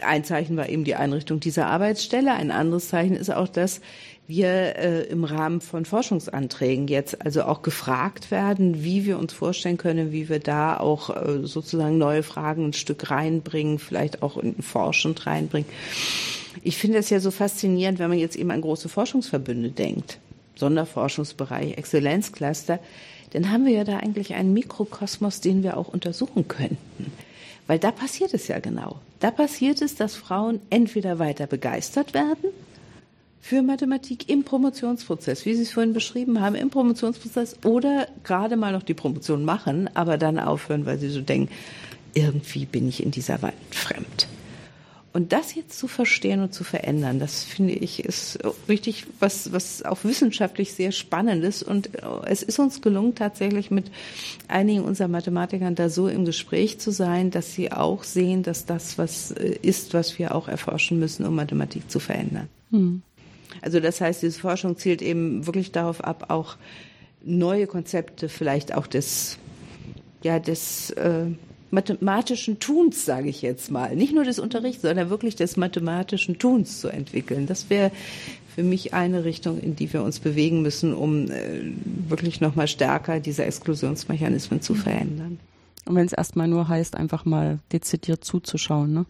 Ein Zeichen war eben die Einrichtung dieser Arbeitsstelle. Ein anderes Zeichen ist auch das, wir äh, im Rahmen von Forschungsanträgen jetzt also auch gefragt werden, wie wir uns vorstellen können, wie wir da auch äh, sozusagen neue Fragen ein Stück reinbringen, vielleicht auch in forschend reinbringen. Ich finde es ja so faszinierend, wenn man jetzt eben an große Forschungsverbünde denkt, Sonderforschungsbereich, Exzellenzcluster, dann haben wir ja da eigentlich einen Mikrokosmos, den wir auch untersuchen könnten. Weil da passiert es ja genau. Da passiert es, dass Frauen entweder weiter begeistert werden, für Mathematik im Promotionsprozess, wie Sie es vorhin beschrieben haben, im Promotionsprozess oder gerade mal noch die Promotion machen, aber dann aufhören, weil Sie so denken, irgendwie bin ich in dieser Welt fremd. Und das jetzt zu verstehen und zu verändern, das finde ich ist richtig was, was auch wissenschaftlich sehr spannend ist. Und es ist uns gelungen, tatsächlich mit einigen unserer Mathematikern da so im Gespräch zu sein, dass sie auch sehen, dass das was ist, was wir auch erforschen müssen, um Mathematik zu verändern. Hm. Also das heißt, diese Forschung zielt eben wirklich darauf ab, auch neue Konzepte vielleicht auch des, ja, des äh, mathematischen Tuns, sage ich jetzt mal. Nicht nur des Unterrichts, sondern wirklich des mathematischen Tuns zu entwickeln. Das wäre für mich eine Richtung, in die wir uns bewegen müssen, um äh, wirklich nochmal stärker diese Exklusionsmechanismen zu verändern. Und wenn es erstmal nur heißt, einfach mal dezidiert zuzuschauen, ne?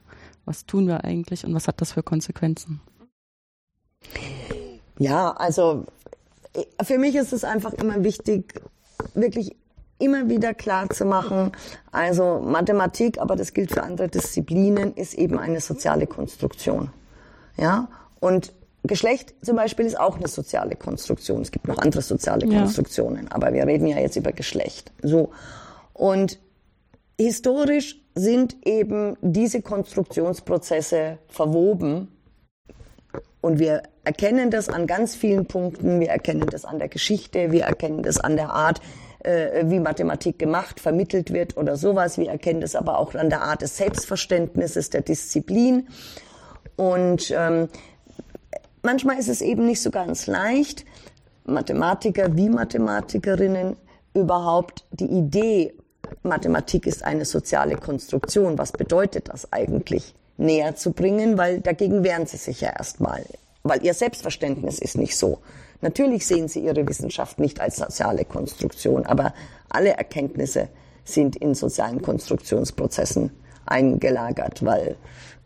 was tun wir eigentlich und was hat das für Konsequenzen? Ja, also für mich ist es einfach immer wichtig, wirklich immer wieder klar zu machen, also Mathematik, aber das gilt für andere Disziplinen, ist eben eine soziale Konstruktion. Ja, und Geschlecht zum Beispiel ist auch eine soziale Konstruktion. Es gibt noch andere soziale Konstruktionen, ja. aber wir reden ja jetzt über Geschlecht. So. Und historisch sind eben diese Konstruktionsprozesse verwoben und wir erkennen das an ganz vielen Punkten. Wir erkennen das an der Geschichte. Wir erkennen das an der Art, äh, wie Mathematik gemacht, vermittelt wird oder sowas. Wir erkennen das aber auch an der Art des Selbstverständnisses, der Disziplin. Und ähm, manchmal ist es eben nicht so ganz leicht, Mathematiker wie Mathematikerinnen überhaupt die Idee, Mathematik ist eine soziale Konstruktion. Was bedeutet das eigentlich? Näher zu bringen, weil dagegen wehren sie sich ja erstmal, weil ihr Selbstverständnis ist nicht so. Natürlich sehen sie ihre Wissenschaft nicht als soziale Konstruktion, aber alle Erkenntnisse sind in sozialen Konstruktionsprozessen eingelagert, weil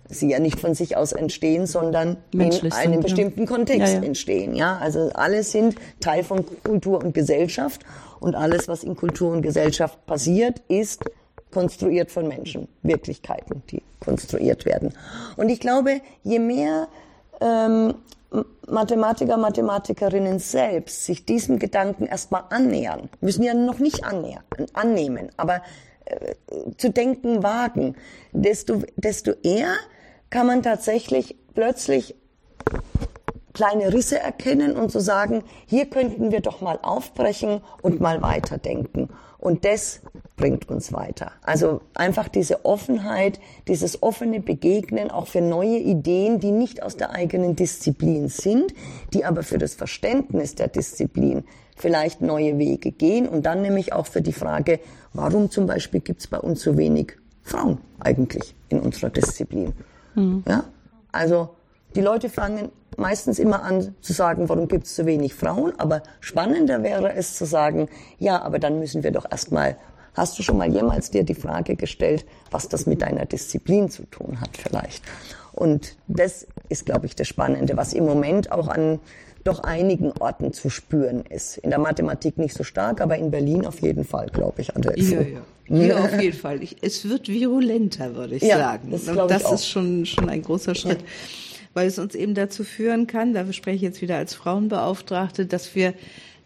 sie ja nicht von sich aus entstehen, sondern Menschlich in einem sind, bestimmten ja. Kontext ja, ja. entstehen. Ja, also alle sind Teil von Kultur und Gesellschaft und alles, was in Kultur und Gesellschaft passiert, ist konstruiert von Menschen, Wirklichkeiten, die konstruiert werden. Und ich glaube, je mehr ähm, Mathematiker, Mathematikerinnen selbst sich diesem Gedanken erstmal annähern, müssen ja noch nicht annähern, annehmen, aber äh, zu denken wagen, desto, desto eher kann man tatsächlich plötzlich kleine Risse erkennen und zu so sagen, hier könnten wir doch mal aufbrechen und mal weiterdenken. Und das bringt uns weiter. Also einfach diese Offenheit, dieses offene Begegnen auch für neue Ideen, die nicht aus der eigenen Disziplin sind, die aber für das Verständnis der Disziplin vielleicht neue Wege gehen und dann nämlich auch für die Frage, warum zum Beispiel gibt es bei uns so wenig Frauen eigentlich in unserer Disziplin? Mhm. Ja? Also die Leute fangen meistens immer an zu sagen, warum gibt es so wenig Frauen? Aber spannender wäre es zu sagen, ja, aber dann müssen wir doch erstmal, hast du schon mal jemals dir die Frage gestellt, was das mit deiner Disziplin zu tun hat vielleicht? Und das ist, glaube ich, das Spannende, was im Moment auch an doch einigen Orten zu spüren ist. In der Mathematik nicht so stark, aber in Berlin auf jeden Fall, glaube ich. An der ja, ja. Hier auf jeden Fall. Ich, es wird virulenter, würde ich ja, sagen. Das, das ist schon, schon ein großer Schritt. Ja. Weil es uns eben dazu führen kann, da spreche ich jetzt wieder als Frauenbeauftragte, dass wir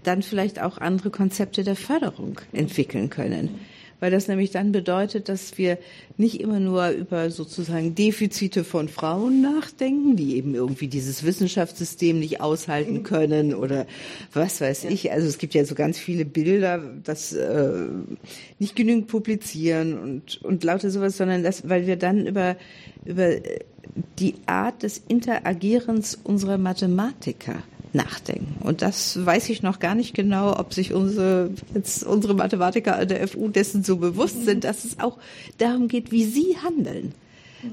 dann vielleicht auch andere Konzepte der Förderung entwickeln können weil das nämlich dann bedeutet, dass wir nicht immer nur über sozusagen Defizite von Frauen nachdenken, die eben irgendwie dieses Wissenschaftssystem nicht aushalten können oder was weiß ich. Also es gibt ja so ganz viele Bilder, dass äh, nicht genügend publizieren und und lauter sowas, sondern das, weil wir dann über über die Art des Interagierens unserer Mathematiker nachdenken. Und das weiß ich noch gar nicht genau, ob sich unsere, jetzt unsere Mathematiker an der FU dessen so bewusst sind, dass es auch darum geht, wie sie handeln.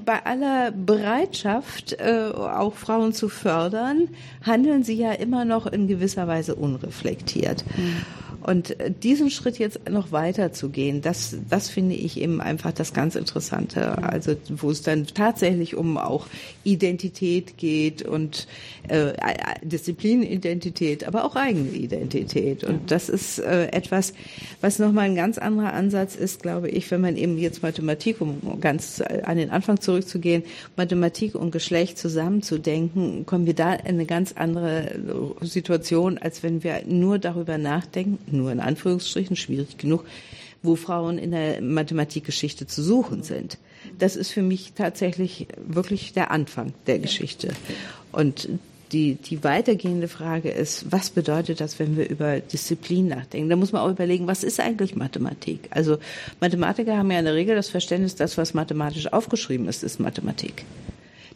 Bei aller Bereitschaft, äh, auch Frauen zu fördern, handeln sie ja immer noch in gewisser Weise unreflektiert. Mhm. Und äh, diesen Schritt jetzt noch weiter zu gehen, das, das finde ich eben einfach das ganz Interessante. Also wo es dann tatsächlich um auch Identität geht und äh, äh Disziplinidentität, aber auch eigene Identität. Und das ist äh, etwas, was nochmal ein ganz anderer Ansatz ist, glaube ich, wenn man eben jetzt Mathematik, um ganz an den Anfang zurückzugehen, Mathematik und Geschlecht zusammenzudenken, kommen wir da in eine ganz andere Situation, als wenn wir nur darüber nachdenken, nur in Anführungsstrichen, schwierig genug, wo Frauen in der Mathematikgeschichte zu suchen sind. Das ist für mich tatsächlich wirklich der Anfang der Geschichte. Und die, die weitergehende Frage ist, was bedeutet das, wenn wir über Disziplin nachdenken? Da muss man auch überlegen, was ist eigentlich Mathematik? Also Mathematiker haben ja in der Regel das Verständnis, das, was mathematisch aufgeschrieben ist, ist Mathematik.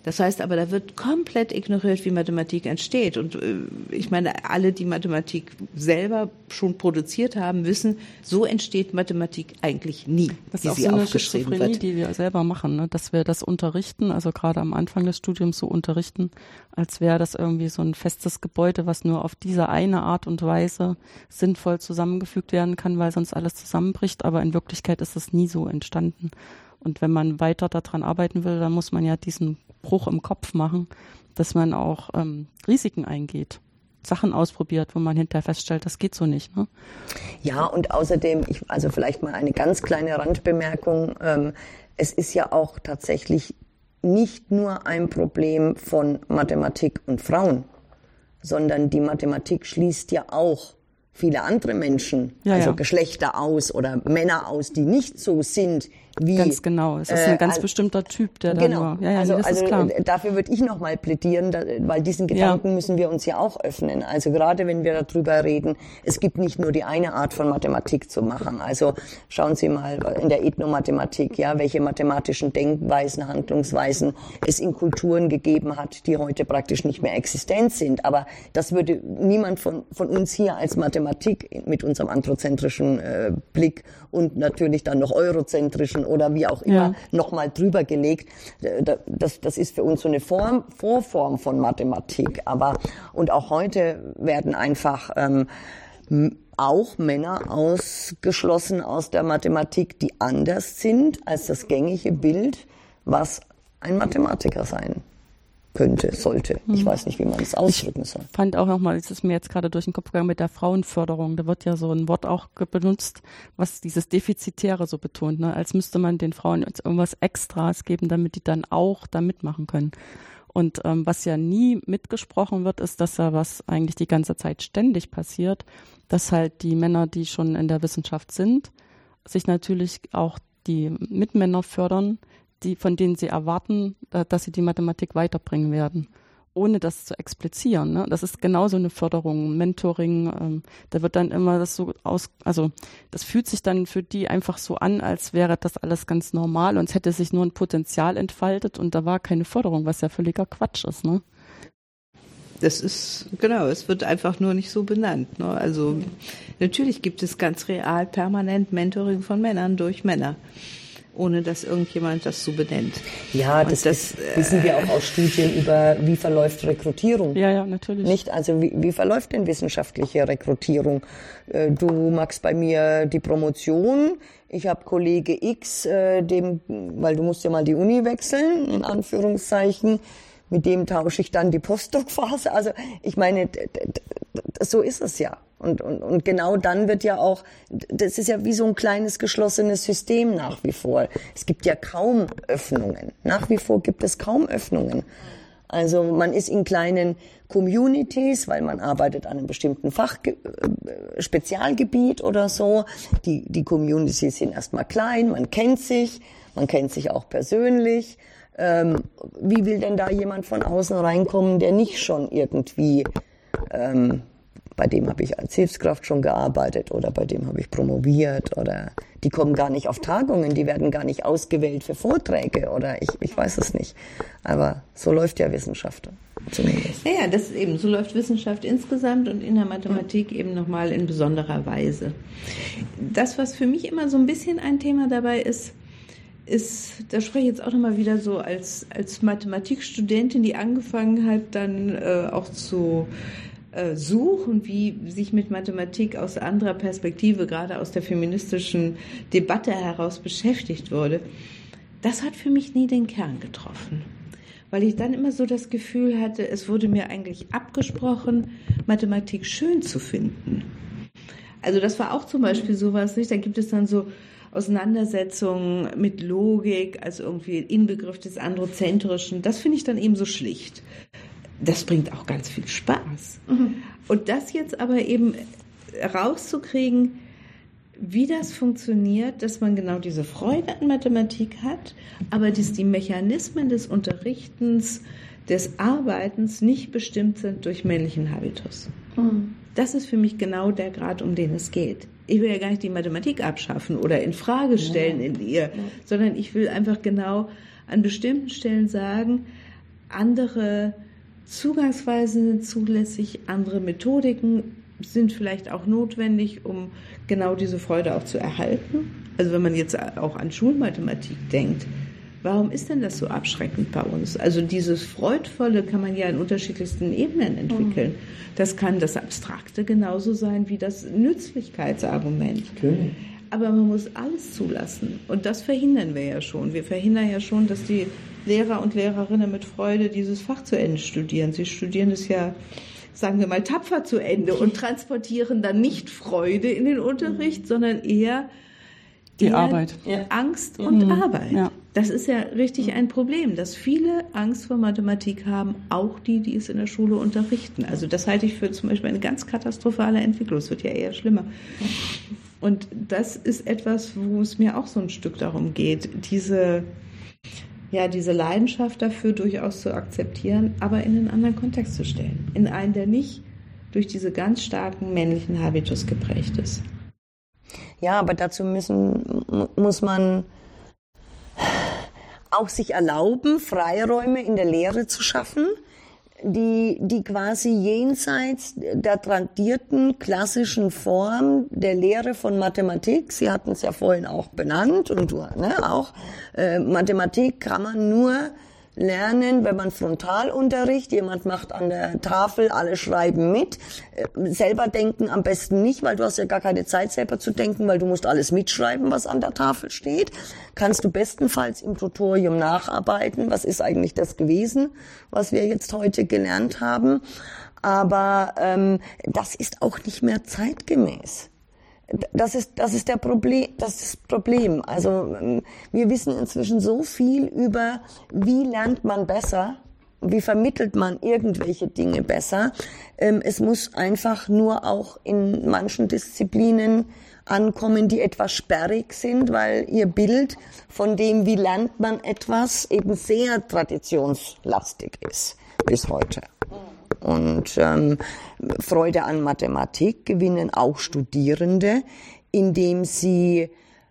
Das heißt aber, da wird komplett ignoriert, wie Mathematik entsteht. Und äh, ich meine, alle, die Mathematik selber schon produziert haben, wissen, so entsteht Mathematik eigentlich nie, das wie ist auch sie so eine aufgeschrieben wird. die wir selber machen, ne? dass wir das unterrichten, also gerade am Anfang des Studiums so unterrichten, als wäre das irgendwie so ein festes Gebäude, was nur auf diese eine Art und Weise sinnvoll zusammengefügt werden kann, weil sonst alles zusammenbricht. Aber in Wirklichkeit ist es nie so entstanden. Und wenn man weiter daran arbeiten will, dann muss man ja diesen Bruch im Kopf machen, dass man auch ähm, Risiken eingeht. Sachen ausprobiert, wo man hinterher feststellt, das geht so nicht. Ne? Ja, und außerdem, ich, also vielleicht mal eine ganz kleine Randbemerkung. Ähm, es ist ja auch tatsächlich nicht nur ein Problem von Mathematik und Frauen, sondern die Mathematik schließt ja auch viele andere Menschen, ja, also ja. Geschlechter aus oder Männer aus, die nicht so sind wie. Ganz genau. Es ist ein äh, ganz bestimmter Typ, der genau. da nur. Ja, ja, also, nee, also dafür würde ich nochmal plädieren, da, weil diesen Gedanken ja. müssen wir uns ja auch öffnen. Also gerade wenn wir darüber reden, es gibt nicht nur die eine Art von Mathematik zu machen. Also schauen Sie mal in der Ethnomathematik, ja, welche mathematischen Denkweisen, Handlungsweisen es in Kulturen gegeben hat, die heute praktisch nicht mehr existent sind. Aber das würde niemand von, von uns hier als Mathematik mit unserem anthrozentrischen äh, Blick und natürlich dann noch eurozentrischen oder wie auch immer ja. nochmal drüber gelegt. Äh, das, das ist für uns so eine Form, Vorform von Mathematik. Aber und auch heute werden einfach ähm, auch Männer ausgeschlossen aus der Mathematik, die anders sind als das gängige Bild, was ein Mathematiker sein könnte, sollte. Ich mhm. weiß nicht, wie man es ausdrücken soll. Ich fand auch nochmal, es ist mir jetzt gerade durch den Kopf gegangen mit der Frauenförderung. Da wird ja so ein Wort auch benutzt, was dieses Defizitäre so betont, ne? als müsste man den Frauen jetzt irgendwas Extras geben, damit die dann auch da mitmachen können. Und ähm, was ja nie mitgesprochen wird, ist, dass ja was eigentlich die ganze Zeit ständig passiert, dass halt die Männer, die schon in der Wissenschaft sind, sich natürlich auch die Mitmänner fördern, die, von denen sie erwarten, dass sie die Mathematik weiterbringen werden, ohne das zu explizieren. Ne? Das ist genauso eine Förderung, Mentoring. Ähm, da wird dann immer das so aus, also das fühlt sich dann für die einfach so an, als wäre das alles ganz normal und es hätte sich nur ein Potenzial entfaltet und da war keine Förderung, was ja völliger Quatsch ist. Ne? Das ist, genau, es wird einfach nur nicht so benannt. Ne? Also natürlich gibt es ganz real permanent Mentoring von Männern durch Männer. Ohne dass irgendjemand das so benennt. Ja, das, das wissen wir auch aus Studien über, wie verläuft Rekrutierung. Ja, ja, natürlich. Nicht? Also wie, wie verläuft denn wissenschaftliche Rekrutierung? Äh, du machst bei mir die Promotion, ich habe Kollege X, äh, dem, weil du musst ja mal die Uni wechseln, in Anführungszeichen, mit dem tausche ich dann die Postdoc-Phase. Also ich meine, so ist es ja. Und, und, und genau dann wird ja auch, das ist ja wie so ein kleines geschlossenes System nach wie vor. Es gibt ja kaum Öffnungen. Nach wie vor gibt es kaum Öffnungen. Also man ist in kleinen Communities, weil man arbeitet an einem bestimmten Fach, äh, oder so. Die, die Communities sind erstmal klein, man kennt sich, man kennt sich auch persönlich. Ähm, wie will denn da jemand von außen reinkommen, der nicht schon irgendwie ähm, bei dem habe ich als Hilfskraft schon gearbeitet oder bei dem habe ich promoviert oder die kommen gar nicht auf Tagungen, die werden gar nicht ausgewählt für Vorträge oder ich, ich weiß es nicht. Aber so läuft ja Wissenschaft zumindest. Ja, ja, das ist eben, so läuft Wissenschaft insgesamt und in der Mathematik eben nochmal in besonderer Weise. Das, was für mich immer so ein bisschen ein Thema dabei ist, ist, da spreche ich jetzt auch nochmal wieder so als, als Mathematikstudentin, die angefangen hat, dann äh, auch zu äh, suchen, wie sich mit Mathematik aus anderer Perspektive, gerade aus der feministischen Debatte heraus beschäftigt wurde, das hat für mich nie den Kern getroffen. Weil ich dann immer so das Gefühl hatte, es wurde mir eigentlich abgesprochen, Mathematik schön zu finden. Also das war auch zum Beispiel sowas, nicht? Da gibt es dann so Auseinandersetzungen mit Logik, also irgendwie Inbegriff des Androzentrischen. Das finde ich dann eben so schlicht das bringt auch ganz viel Spaß. Mhm. Und das jetzt aber eben rauszukriegen, wie das funktioniert, dass man genau diese Freude an Mathematik hat, aber dass die Mechanismen des Unterrichtens, des Arbeitens nicht bestimmt sind durch männlichen Habitus. Mhm. Das ist für mich genau der Grad, um den es geht. Ich will ja gar nicht die Mathematik abschaffen oder in Frage stellen ja. in ihr, ja. sondern ich will einfach genau an bestimmten Stellen sagen, andere Zugangsweisen sind zulässig, andere Methodiken sind vielleicht auch notwendig, um genau diese Freude auch zu erhalten. Also wenn man jetzt auch an Schulmathematik denkt, warum ist denn das so abschreckend bei uns? Also dieses Freudvolle kann man ja in unterschiedlichsten Ebenen entwickeln. Das kann das Abstrakte genauso sein wie das Nützlichkeitsargument. Okay. Aber man muss alles zulassen. Und das verhindern wir ja schon. Wir verhindern ja schon, dass die Lehrer und Lehrerinnen mit Freude dieses Fach zu Ende studieren. Sie studieren es ja, sagen wir mal, tapfer zu Ende und transportieren dann nicht Freude in den Unterricht, sondern eher die Arbeit. Angst und mhm. Arbeit. Ja. Das ist ja richtig ein Problem, dass viele Angst vor Mathematik haben, auch die, die es in der Schule unterrichten. Also das halte ich für zum Beispiel eine ganz katastrophale Entwicklung. Es wird ja eher schlimmer. Und das ist etwas, wo es mir auch so ein Stück darum geht, diese ja, diese Leidenschaft dafür durchaus zu akzeptieren, aber in einen anderen Kontext zu stellen. In einen, der nicht durch diese ganz starken männlichen Habitus geprägt ist. Ja, aber dazu müssen, muss man auch sich erlauben, Freiräume in der Lehre zu schaffen die, die quasi jenseits der tradierten klassischen Form der Lehre von Mathematik, Sie hatten es ja vorhin auch benannt und du ne, auch, äh, Mathematik kann man nur lernen, wenn man Frontalunterricht, jemand macht an der Tafel, alle schreiben mit, äh, selber denken am besten nicht, weil du hast ja gar keine Zeit selber zu denken, weil du musst alles mitschreiben, was an der Tafel steht. Kannst du bestenfalls im Tutorium nacharbeiten, was ist eigentlich das gewesen, was wir jetzt heute gelernt haben. Aber ähm, das ist auch nicht mehr zeitgemäß das ist, das ist der Problem, das ist das Problem. Also, ähm, wir wissen inzwischen so viel über, wie lernt man besser, wie vermittelt man irgendwelche Dinge besser. Ähm, es muss einfach nur auch in manchen Disziplinen ankommen, die etwas sperrig sind, weil ihr Bild von dem, wie lernt man etwas, eben sehr traditionslastig ist bis heute. Und ähm, Freude an Mathematik gewinnen auch Studierende, indem sie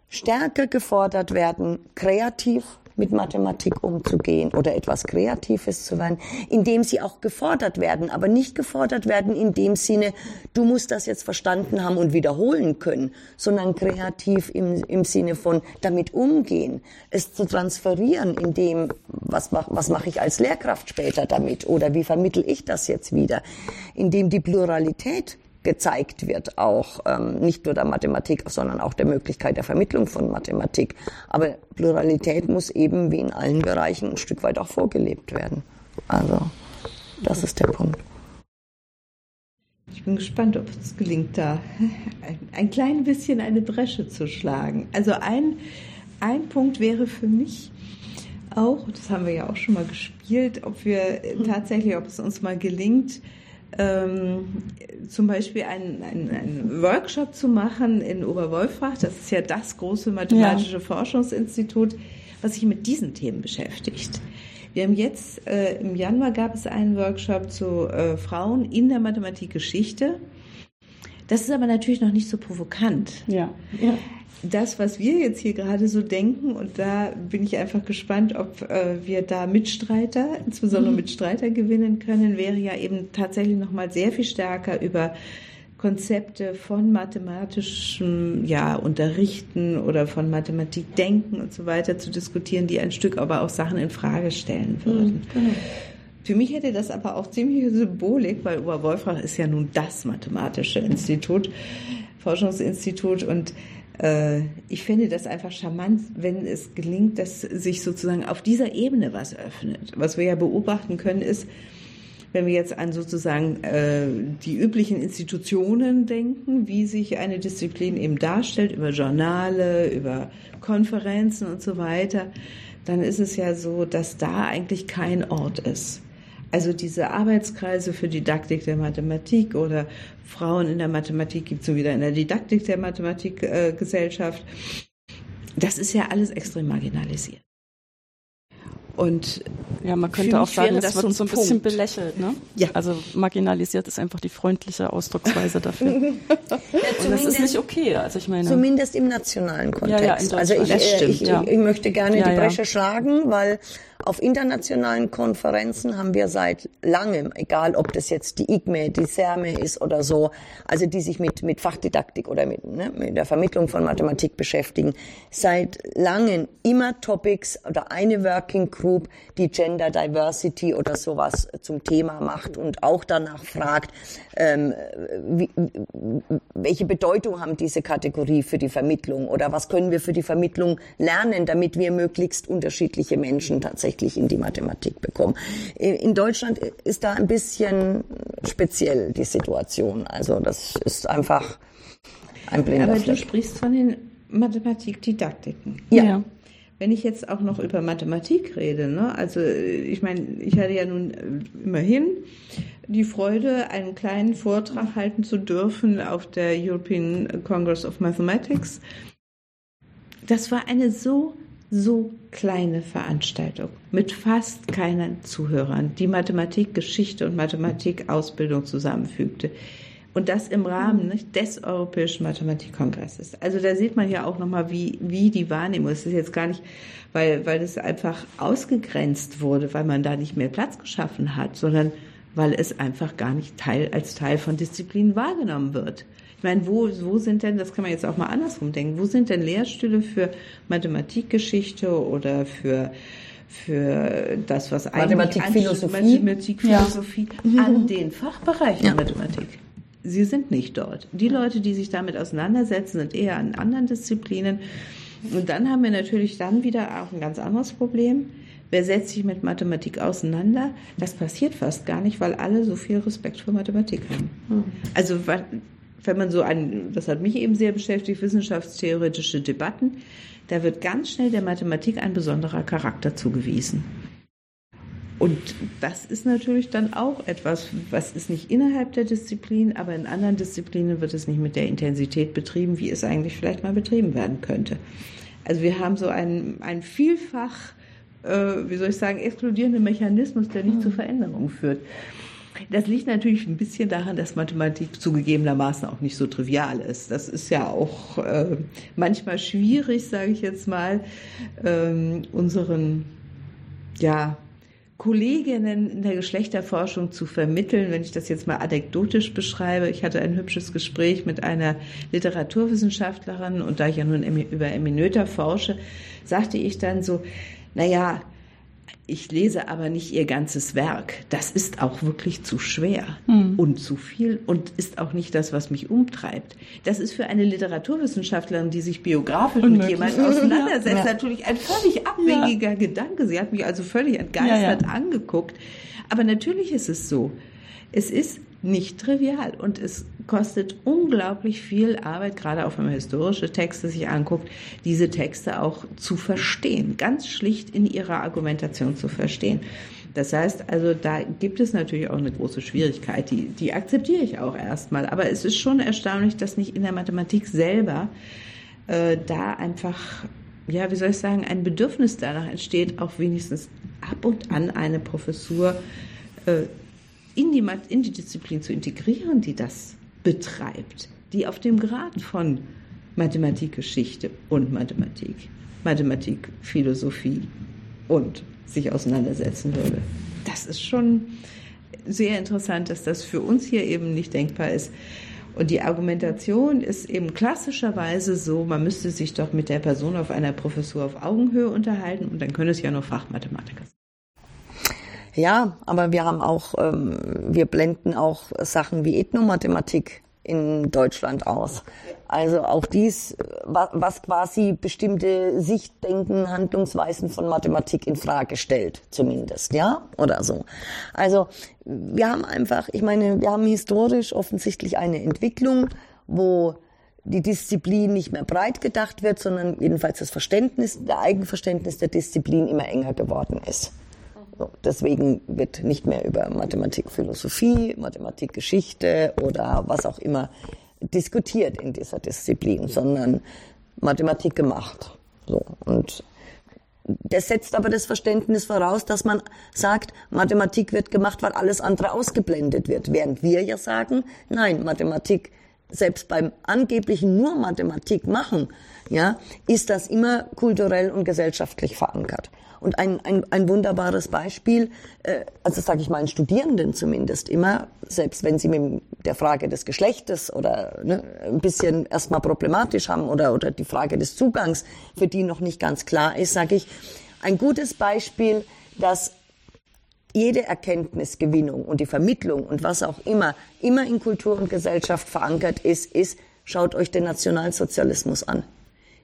stärker gefordert werden, kreativ mit Mathematik umzugehen oder etwas Kreatives zu werden, indem sie auch gefordert werden, aber nicht gefordert werden in dem Sinne, du musst das jetzt verstanden haben und wiederholen können, sondern kreativ im, im Sinne von damit umgehen, es zu transferieren in dem, was, was mache ich als Lehrkraft später damit oder wie vermittel ich das jetzt wieder, indem die Pluralität gezeigt wird, auch ähm, nicht nur der Mathematik, sondern auch der Möglichkeit der Vermittlung von Mathematik. Aber Pluralität muss eben wie in allen Bereichen ein Stück weit auch vorgelebt werden. Also das ist der Punkt. Ich bin gespannt, ob es gelingt, da ein, ein klein bisschen eine Bresche zu schlagen. Also ein, ein Punkt wäre für mich auch, das haben wir ja auch schon mal gespielt, ob wir tatsächlich, ob es uns mal gelingt, ähm, zum Beispiel einen, einen, Workshop zu machen in Oberwolfach. Das ist ja das große mathematische ja. Forschungsinstitut, was sich mit diesen Themen beschäftigt. Wir haben jetzt, äh, im Januar gab es einen Workshop zu äh, Frauen in der Mathematikgeschichte. Das ist aber natürlich noch nicht so provokant. Ja. ja das, was wir jetzt hier gerade so denken, und da bin ich einfach gespannt, ob äh, wir da Mitstreiter, insbesondere mhm. Mitstreiter gewinnen können, wäre ja eben tatsächlich nochmal sehr viel stärker über Konzepte von mathematischem ja, Unterrichten oder von Mathematik denken und so weiter zu diskutieren, die ein Stück aber auch Sachen in Frage stellen würden. Mhm, genau. Für mich hätte das aber auch ziemliche Symbolik, weil Oberwolfach ist ja nun das mathematische Institut, Forschungsinstitut und ich finde das einfach charmant, wenn es gelingt, dass sich sozusagen auf dieser Ebene was öffnet. Was wir ja beobachten können, ist, wenn wir jetzt an sozusagen äh, die üblichen Institutionen denken, wie sich eine Disziplin eben darstellt, über Journale, über Konferenzen und so weiter, dann ist es ja so, dass da eigentlich kein Ort ist. Also diese Arbeitskreise für Didaktik der Mathematik oder Frauen in der Mathematik gibt es wieder in der Didaktik der Mathematikgesellschaft. Äh, das ist ja alles extrem marginalisiert. Und ja, man könnte auch sagen, das wird so ein bisschen belächelt. Ne? Ja. Also marginalisiert ist einfach die freundliche Ausdrucksweise dafür. ja, und das ist nicht okay. Also ich meine, zumindest im nationalen Kontext. Ja, ja, also ich, äh, ich, ich, ich, möchte gerne die Bresche schlagen, weil auf internationalen Konferenzen haben wir seit langem, egal ob das jetzt die IGME, die CERME ist oder so, also die sich mit, mit Fachdidaktik oder mit, ne, mit der Vermittlung von Mathematik beschäftigen, seit langem immer Topics oder eine Working Group, die Gender Diversity oder sowas zum Thema macht und auch danach fragt, ähm, wie, welche Bedeutung haben diese Kategorie für die Vermittlung oder was können wir für die Vermittlung lernen, damit wir möglichst unterschiedliche Menschen tatsächlich in die Mathematik bekommen. In Deutschland ist da ein bisschen speziell die Situation. Also das ist einfach ein blinder Aber du sprichst von den Mathematikdidaktiken. Ja. ja. Wenn ich jetzt auch noch über Mathematik rede, ne? also ich meine, ich hatte ja nun immerhin die Freude, einen kleinen Vortrag halten zu dürfen auf der European Congress of Mathematics. Das war eine so, so kleine Veranstaltung mit fast keinen Zuhörern, die Mathematik, Geschichte und Mathematikausbildung zusammenfügte. Und das im Rahmen nicht, des Europäischen Mathematikkongresses. Also da sieht man ja auch nochmal, wie, wie die Wahrnehmung ist. Es ist jetzt gar nicht, weil, weil es einfach ausgegrenzt wurde, weil man da nicht mehr Platz geschaffen hat, sondern weil es einfach gar nicht Teil, als Teil von Disziplinen wahrgenommen wird. Ich meine, wo, wo sind denn, das kann man jetzt auch mal andersrum denken, wo sind denn Lehrstühle für Mathematikgeschichte oder für für das, was Mathematik, eigentlich Philosophie, Mathematik, Philosophie ja. an den Fachbereichen ja. Mathematik sie sind nicht dort. Die Leute, die sich damit auseinandersetzen, sind eher an anderen Disziplinen. Und dann haben wir natürlich dann wieder auch ein ganz anderes Problem. Wer setzt sich mit Mathematik auseinander? Das passiert fast gar nicht, weil alle so viel Respekt für Mathematik haben. Hm. Also wenn man so ein, das hat mich eben sehr beschäftigt, wissenschaftstheoretische Debatten, da wird ganz schnell der Mathematik ein besonderer Charakter zugewiesen. Und das ist natürlich dann auch etwas, was ist nicht innerhalb der Disziplin, aber in anderen Disziplinen wird es nicht mit der Intensität betrieben, wie es eigentlich vielleicht mal betrieben werden könnte. Also wir haben so einen, einen vielfach, äh, wie soll ich sagen, explodierenden Mechanismus, der nicht mhm. zu Veränderungen führt. Das liegt natürlich ein bisschen daran, dass Mathematik zugegebenermaßen auch nicht so trivial ist. Das ist ja auch äh, manchmal schwierig, sage ich jetzt mal, ähm, unseren ja, Kolleginnen in der Geschlechterforschung zu vermitteln, wenn ich das jetzt mal anekdotisch beschreibe. Ich hatte ein hübsches Gespräch mit einer Literaturwissenschaftlerin und da ich ja nun über Eminöter forsche, sagte ich dann so, naja, ich lese aber nicht ihr ganzes Werk. Das ist auch wirklich zu schwer mhm. und zu viel und ist auch nicht das, was mich umtreibt. Das ist für eine Literaturwissenschaftlerin, die sich biografisch Unmöglich. mit jemandem auseinandersetzt, ja. natürlich ein völlig abwegiger ja. Gedanke. Sie hat mich also völlig entgeistert ja, angeguckt. Aber natürlich ist es so. Es ist nicht trivial und es kostet unglaublich viel Arbeit, gerade auch wenn man historische Texte sich anguckt, diese Texte auch zu verstehen, ganz schlicht in ihrer Argumentation zu verstehen. Das heißt also, da gibt es natürlich auch eine große Schwierigkeit, die, die akzeptiere ich auch erstmal. Aber es ist schon erstaunlich, dass nicht in der Mathematik selber äh, da einfach, ja, wie soll ich sagen, ein Bedürfnis danach entsteht, auch wenigstens ab und an eine Professur äh, in die, in die Disziplin zu integrieren, die das betreibt, die auf dem Grad von Mathematikgeschichte und Mathematik, Mathematik, Philosophie und sich auseinandersetzen würde. Das ist schon sehr interessant, dass das für uns hier eben nicht denkbar ist. Und die Argumentation ist eben klassischerweise so, man müsste sich doch mit der Person auf einer Professur auf Augenhöhe unterhalten und dann können es ja nur Fachmathematiker sein. Ja, aber wir haben auch, ähm, wir blenden auch Sachen wie Ethnomathematik in Deutschland aus. Also auch dies, was quasi bestimmte Sichtdenken, Handlungsweisen von Mathematik in Frage stellt, zumindest, ja, oder so. Also wir haben einfach, ich meine, wir haben historisch offensichtlich eine Entwicklung, wo die Disziplin nicht mehr breit gedacht wird, sondern jedenfalls das Verständnis, der Eigenverständnis der Disziplin immer enger geworden ist. So, deswegen wird nicht mehr über Mathematik, Philosophie, Mathematik, Geschichte oder was auch immer diskutiert in dieser Disziplin, sondern Mathematik gemacht. So, und das setzt aber das Verständnis voraus, dass man sagt, Mathematik wird gemacht, weil alles andere ausgeblendet wird. Während wir ja sagen, nein, Mathematik, selbst beim angeblichen nur Mathematik machen, ja, ist das immer kulturell und gesellschaftlich verankert. Und ein, ein, ein wunderbares Beispiel, äh, also sage ich meinen Studierenden zumindest immer, selbst wenn sie mit der Frage des Geschlechtes oder ne, ein bisschen erstmal problematisch haben oder, oder die Frage des Zugangs, für die noch nicht ganz klar ist, sage ich, ein gutes Beispiel, dass jede Erkenntnisgewinnung und die Vermittlung und was auch immer immer in Kultur und Gesellschaft verankert ist, ist, schaut euch den Nationalsozialismus an.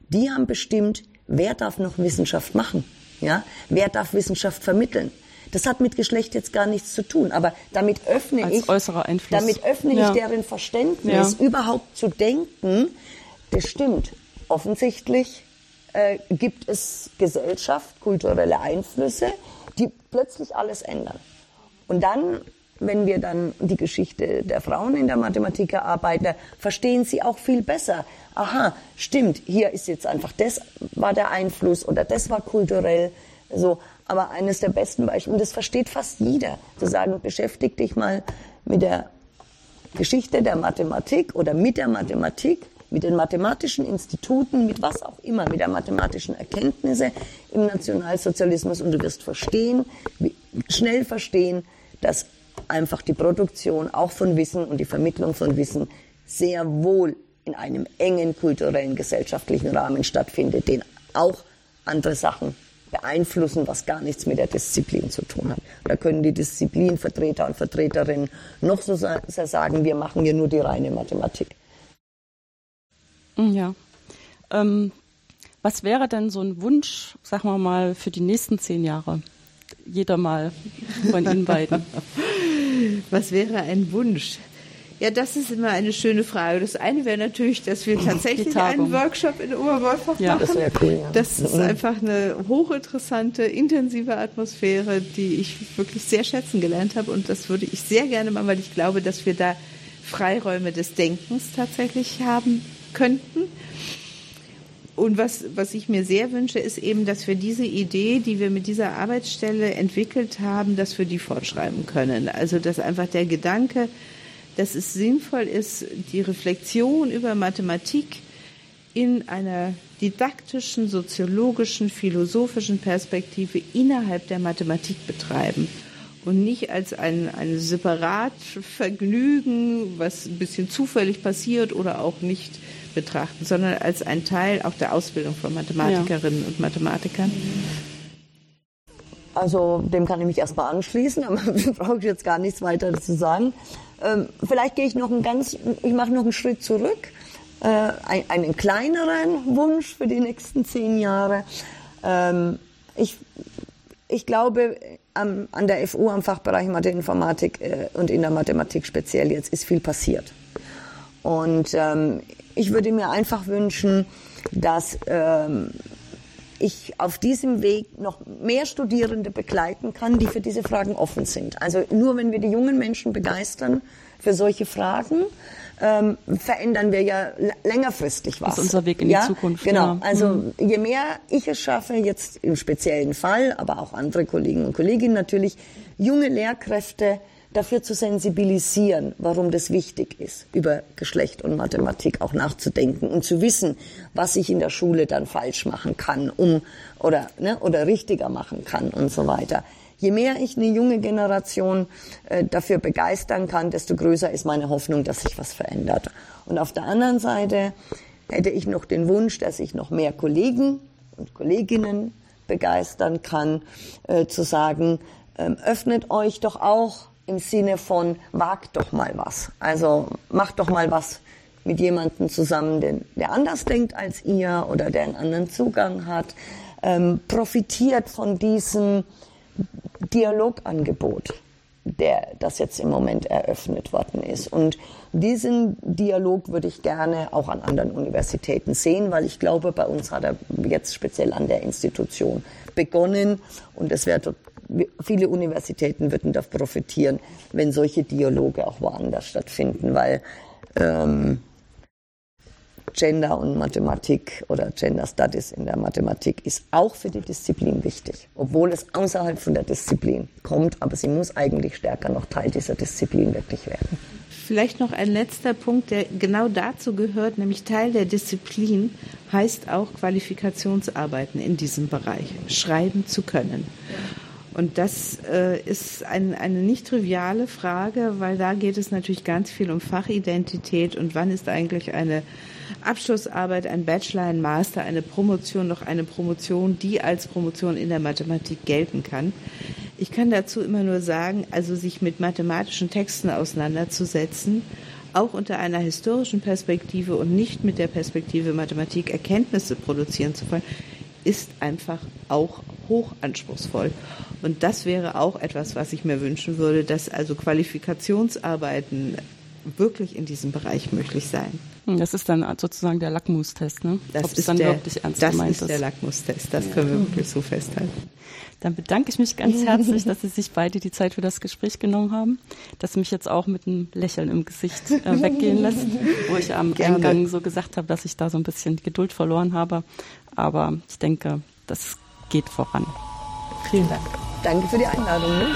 Die haben bestimmt, wer darf noch Wissenschaft machen. Ja? Wer darf Wissenschaft vermitteln? Das hat mit Geschlecht jetzt gar nichts zu tun, aber damit öffne Als ich, äußerer Einfluss. damit öffne ja. ich deren Verständnis, ja. überhaupt zu denken, das stimmt. Offensichtlich äh, gibt es Gesellschaft, kulturelle Einflüsse, die plötzlich alles ändern. Und dann, wenn wir dann die Geschichte der Frauen in der Mathematik erarbeiten, verstehen sie auch viel besser, aha, stimmt, hier ist jetzt einfach das war der Einfluss oder das war kulturell so. Aber eines der besten Beispiele, und das versteht fast jeder, zu sagen, beschäftige dich mal mit der Geschichte der Mathematik oder mit der Mathematik, mit den mathematischen Instituten, mit was auch immer, mit der mathematischen Erkenntnisse im Nationalsozialismus und du wirst verstehen, schnell verstehen, dass einfach die Produktion auch von Wissen und die Vermittlung von Wissen sehr wohl in einem engen kulturellen, gesellschaftlichen Rahmen stattfindet, den auch andere Sachen beeinflussen, was gar nichts mit der Disziplin zu tun hat. Da können die Disziplinvertreter und Vertreterinnen noch so sagen, wir machen hier nur die reine Mathematik. Ja. Ähm, was wäre denn so ein Wunsch, sagen wir mal, für die nächsten zehn Jahre? Jeder mal von Ihnen beiden. Was wäre ein Wunsch? Ja, das ist immer eine schöne Frage. Das eine wäre natürlich, dass wir tatsächlich einen Workshop in Oberwolfach ja, machen. Das wäre cool. Ja. Das ist einfach eine hochinteressante, intensive Atmosphäre, die ich wirklich sehr schätzen gelernt habe. Und das würde ich sehr gerne machen, weil ich glaube, dass wir da Freiräume des Denkens tatsächlich haben könnten. Und was, was ich mir sehr wünsche, ist eben, dass wir diese Idee, die wir mit dieser Arbeitsstelle entwickelt haben, dass wir die fortschreiben können. Also dass einfach der Gedanke, dass es sinnvoll ist, die Reflexion über Mathematik in einer didaktischen, soziologischen, philosophischen Perspektive innerhalb der Mathematik betreiben und nicht als ein, ein separat Vergnügen, was ein bisschen zufällig passiert oder auch nicht betrachten, sondern als ein Teil auch der Ausbildung von Mathematikerinnen ja. und Mathematikern. Also dem kann ich mich erstmal anschließen, aber brauche ich jetzt gar nichts weiter zu sagen. Ähm, vielleicht gehe ich noch einen ganz, ich mache noch einen Schritt zurück, äh, ein, einen kleineren Wunsch für die nächsten zehn Jahre. Ähm, ich, ich glaube, am, an der FU am Fachbereich Mathe-Informatik äh, und in der Mathematik speziell jetzt ist viel passiert. Und ähm, ich würde mir einfach wünschen, dass ähm, ich auf diesem Weg noch mehr Studierende begleiten kann, die für diese Fragen offen sind. Also nur wenn wir die jungen Menschen begeistern für solche Fragen, ähm, verändern wir ja längerfristig was. Das ist unser Weg in ja? die Zukunft. Genau. Ja. Also mhm. je mehr ich es schaffe, jetzt im speziellen Fall, aber auch andere Kollegen und Kolleginnen natürlich, junge Lehrkräfte dafür zu sensibilisieren, warum das wichtig ist, über Geschlecht und Mathematik auch nachzudenken und zu wissen, was ich in der Schule dann falsch machen kann, um oder ne, oder richtiger machen kann und so weiter. Je mehr ich eine junge Generation äh, dafür begeistern kann, desto größer ist meine Hoffnung, dass sich was verändert. Und auf der anderen Seite hätte ich noch den Wunsch, dass ich noch mehr Kollegen und Kolleginnen begeistern kann, äh, zu sagen, ähm, öffnet euch doch auch im Sinne von wagt doch mal was. Also macht doch mal was mit jemandem zusammen, der, der anders denkt als ihr oder der einen anderen Zugang hat. Ähm, profitiert von diesem Dialogangebot, der das jetzt im Moment eröffnet worden ist. Und diesen Dialog würde ich gerne auch an anderen Universitäten sehen, weil ich glaube, bei uns hat er jetzt speziell an der Institution begonnen und es wäre viele Universitäten würden davon profitieren, wenn solche Dialoge auch woanders stattfinden, weil ähm, Gender und Mathematik oder Gender Studies in der Mathematik ist auch für die Disziplin wichtig, obwohl es außerhalb von der Disziplin kommt, aber sie muss eigentlich stärker noch Teil dieser Disziplin wirklich werden. Vielleicht noch ein letzter Punkt, der genau dazu gehört, nämlich Teil der Disziplin heißt auch Qualifikationsarbeiten in diesem Bereich, schreiben zu können. Und das äh, ist ein, eine nicht triviale Frage, weil da geht es natürlich ganz viel um Fachidentität und wann ist eigentlich eine Abschlussarbeit, ein Bachelor, ein Master, eine Promotion noch eine Promotion, die als Promotion in der Mathematik gelten kann. Ich kann dazu immer nur sagen, also sich mit mathematischen Texten auseinanderzusetzen, auch unter einer historischen Perspektive und nicht mit der Perspektive Mathematik Erkenntnisse produzieren zu wollen, ist einfach auch hochanspruchsvoll. Und das wäre auch etwas, was ich mir wünschen würde, dass also Qualifikationsarbeiten wirklich in diesem Bereich möglich sein. Hm, das ist dann sozusagen der Lackmustest, ne? Das Ob ist dann der, wirklich ernst das gemeint ist. Das ist der Lackmustest, das können wir wirklich so festhalten. Dann bedanke ich mich ganz herzlich, dass Sie sich beide die Zeit für das Gespräch genommen haben, dass Sie mich jetzt auch mit einem Lächeln im Gesicht äh, weggehen lässt, wo ich am Gerne. Eingang so gesagt habe, dass ich da so ein bisschen Geduld verloren habe. Aber ich denke, das geht voran. Vielen Dank. Danke für die Einladung. Ne?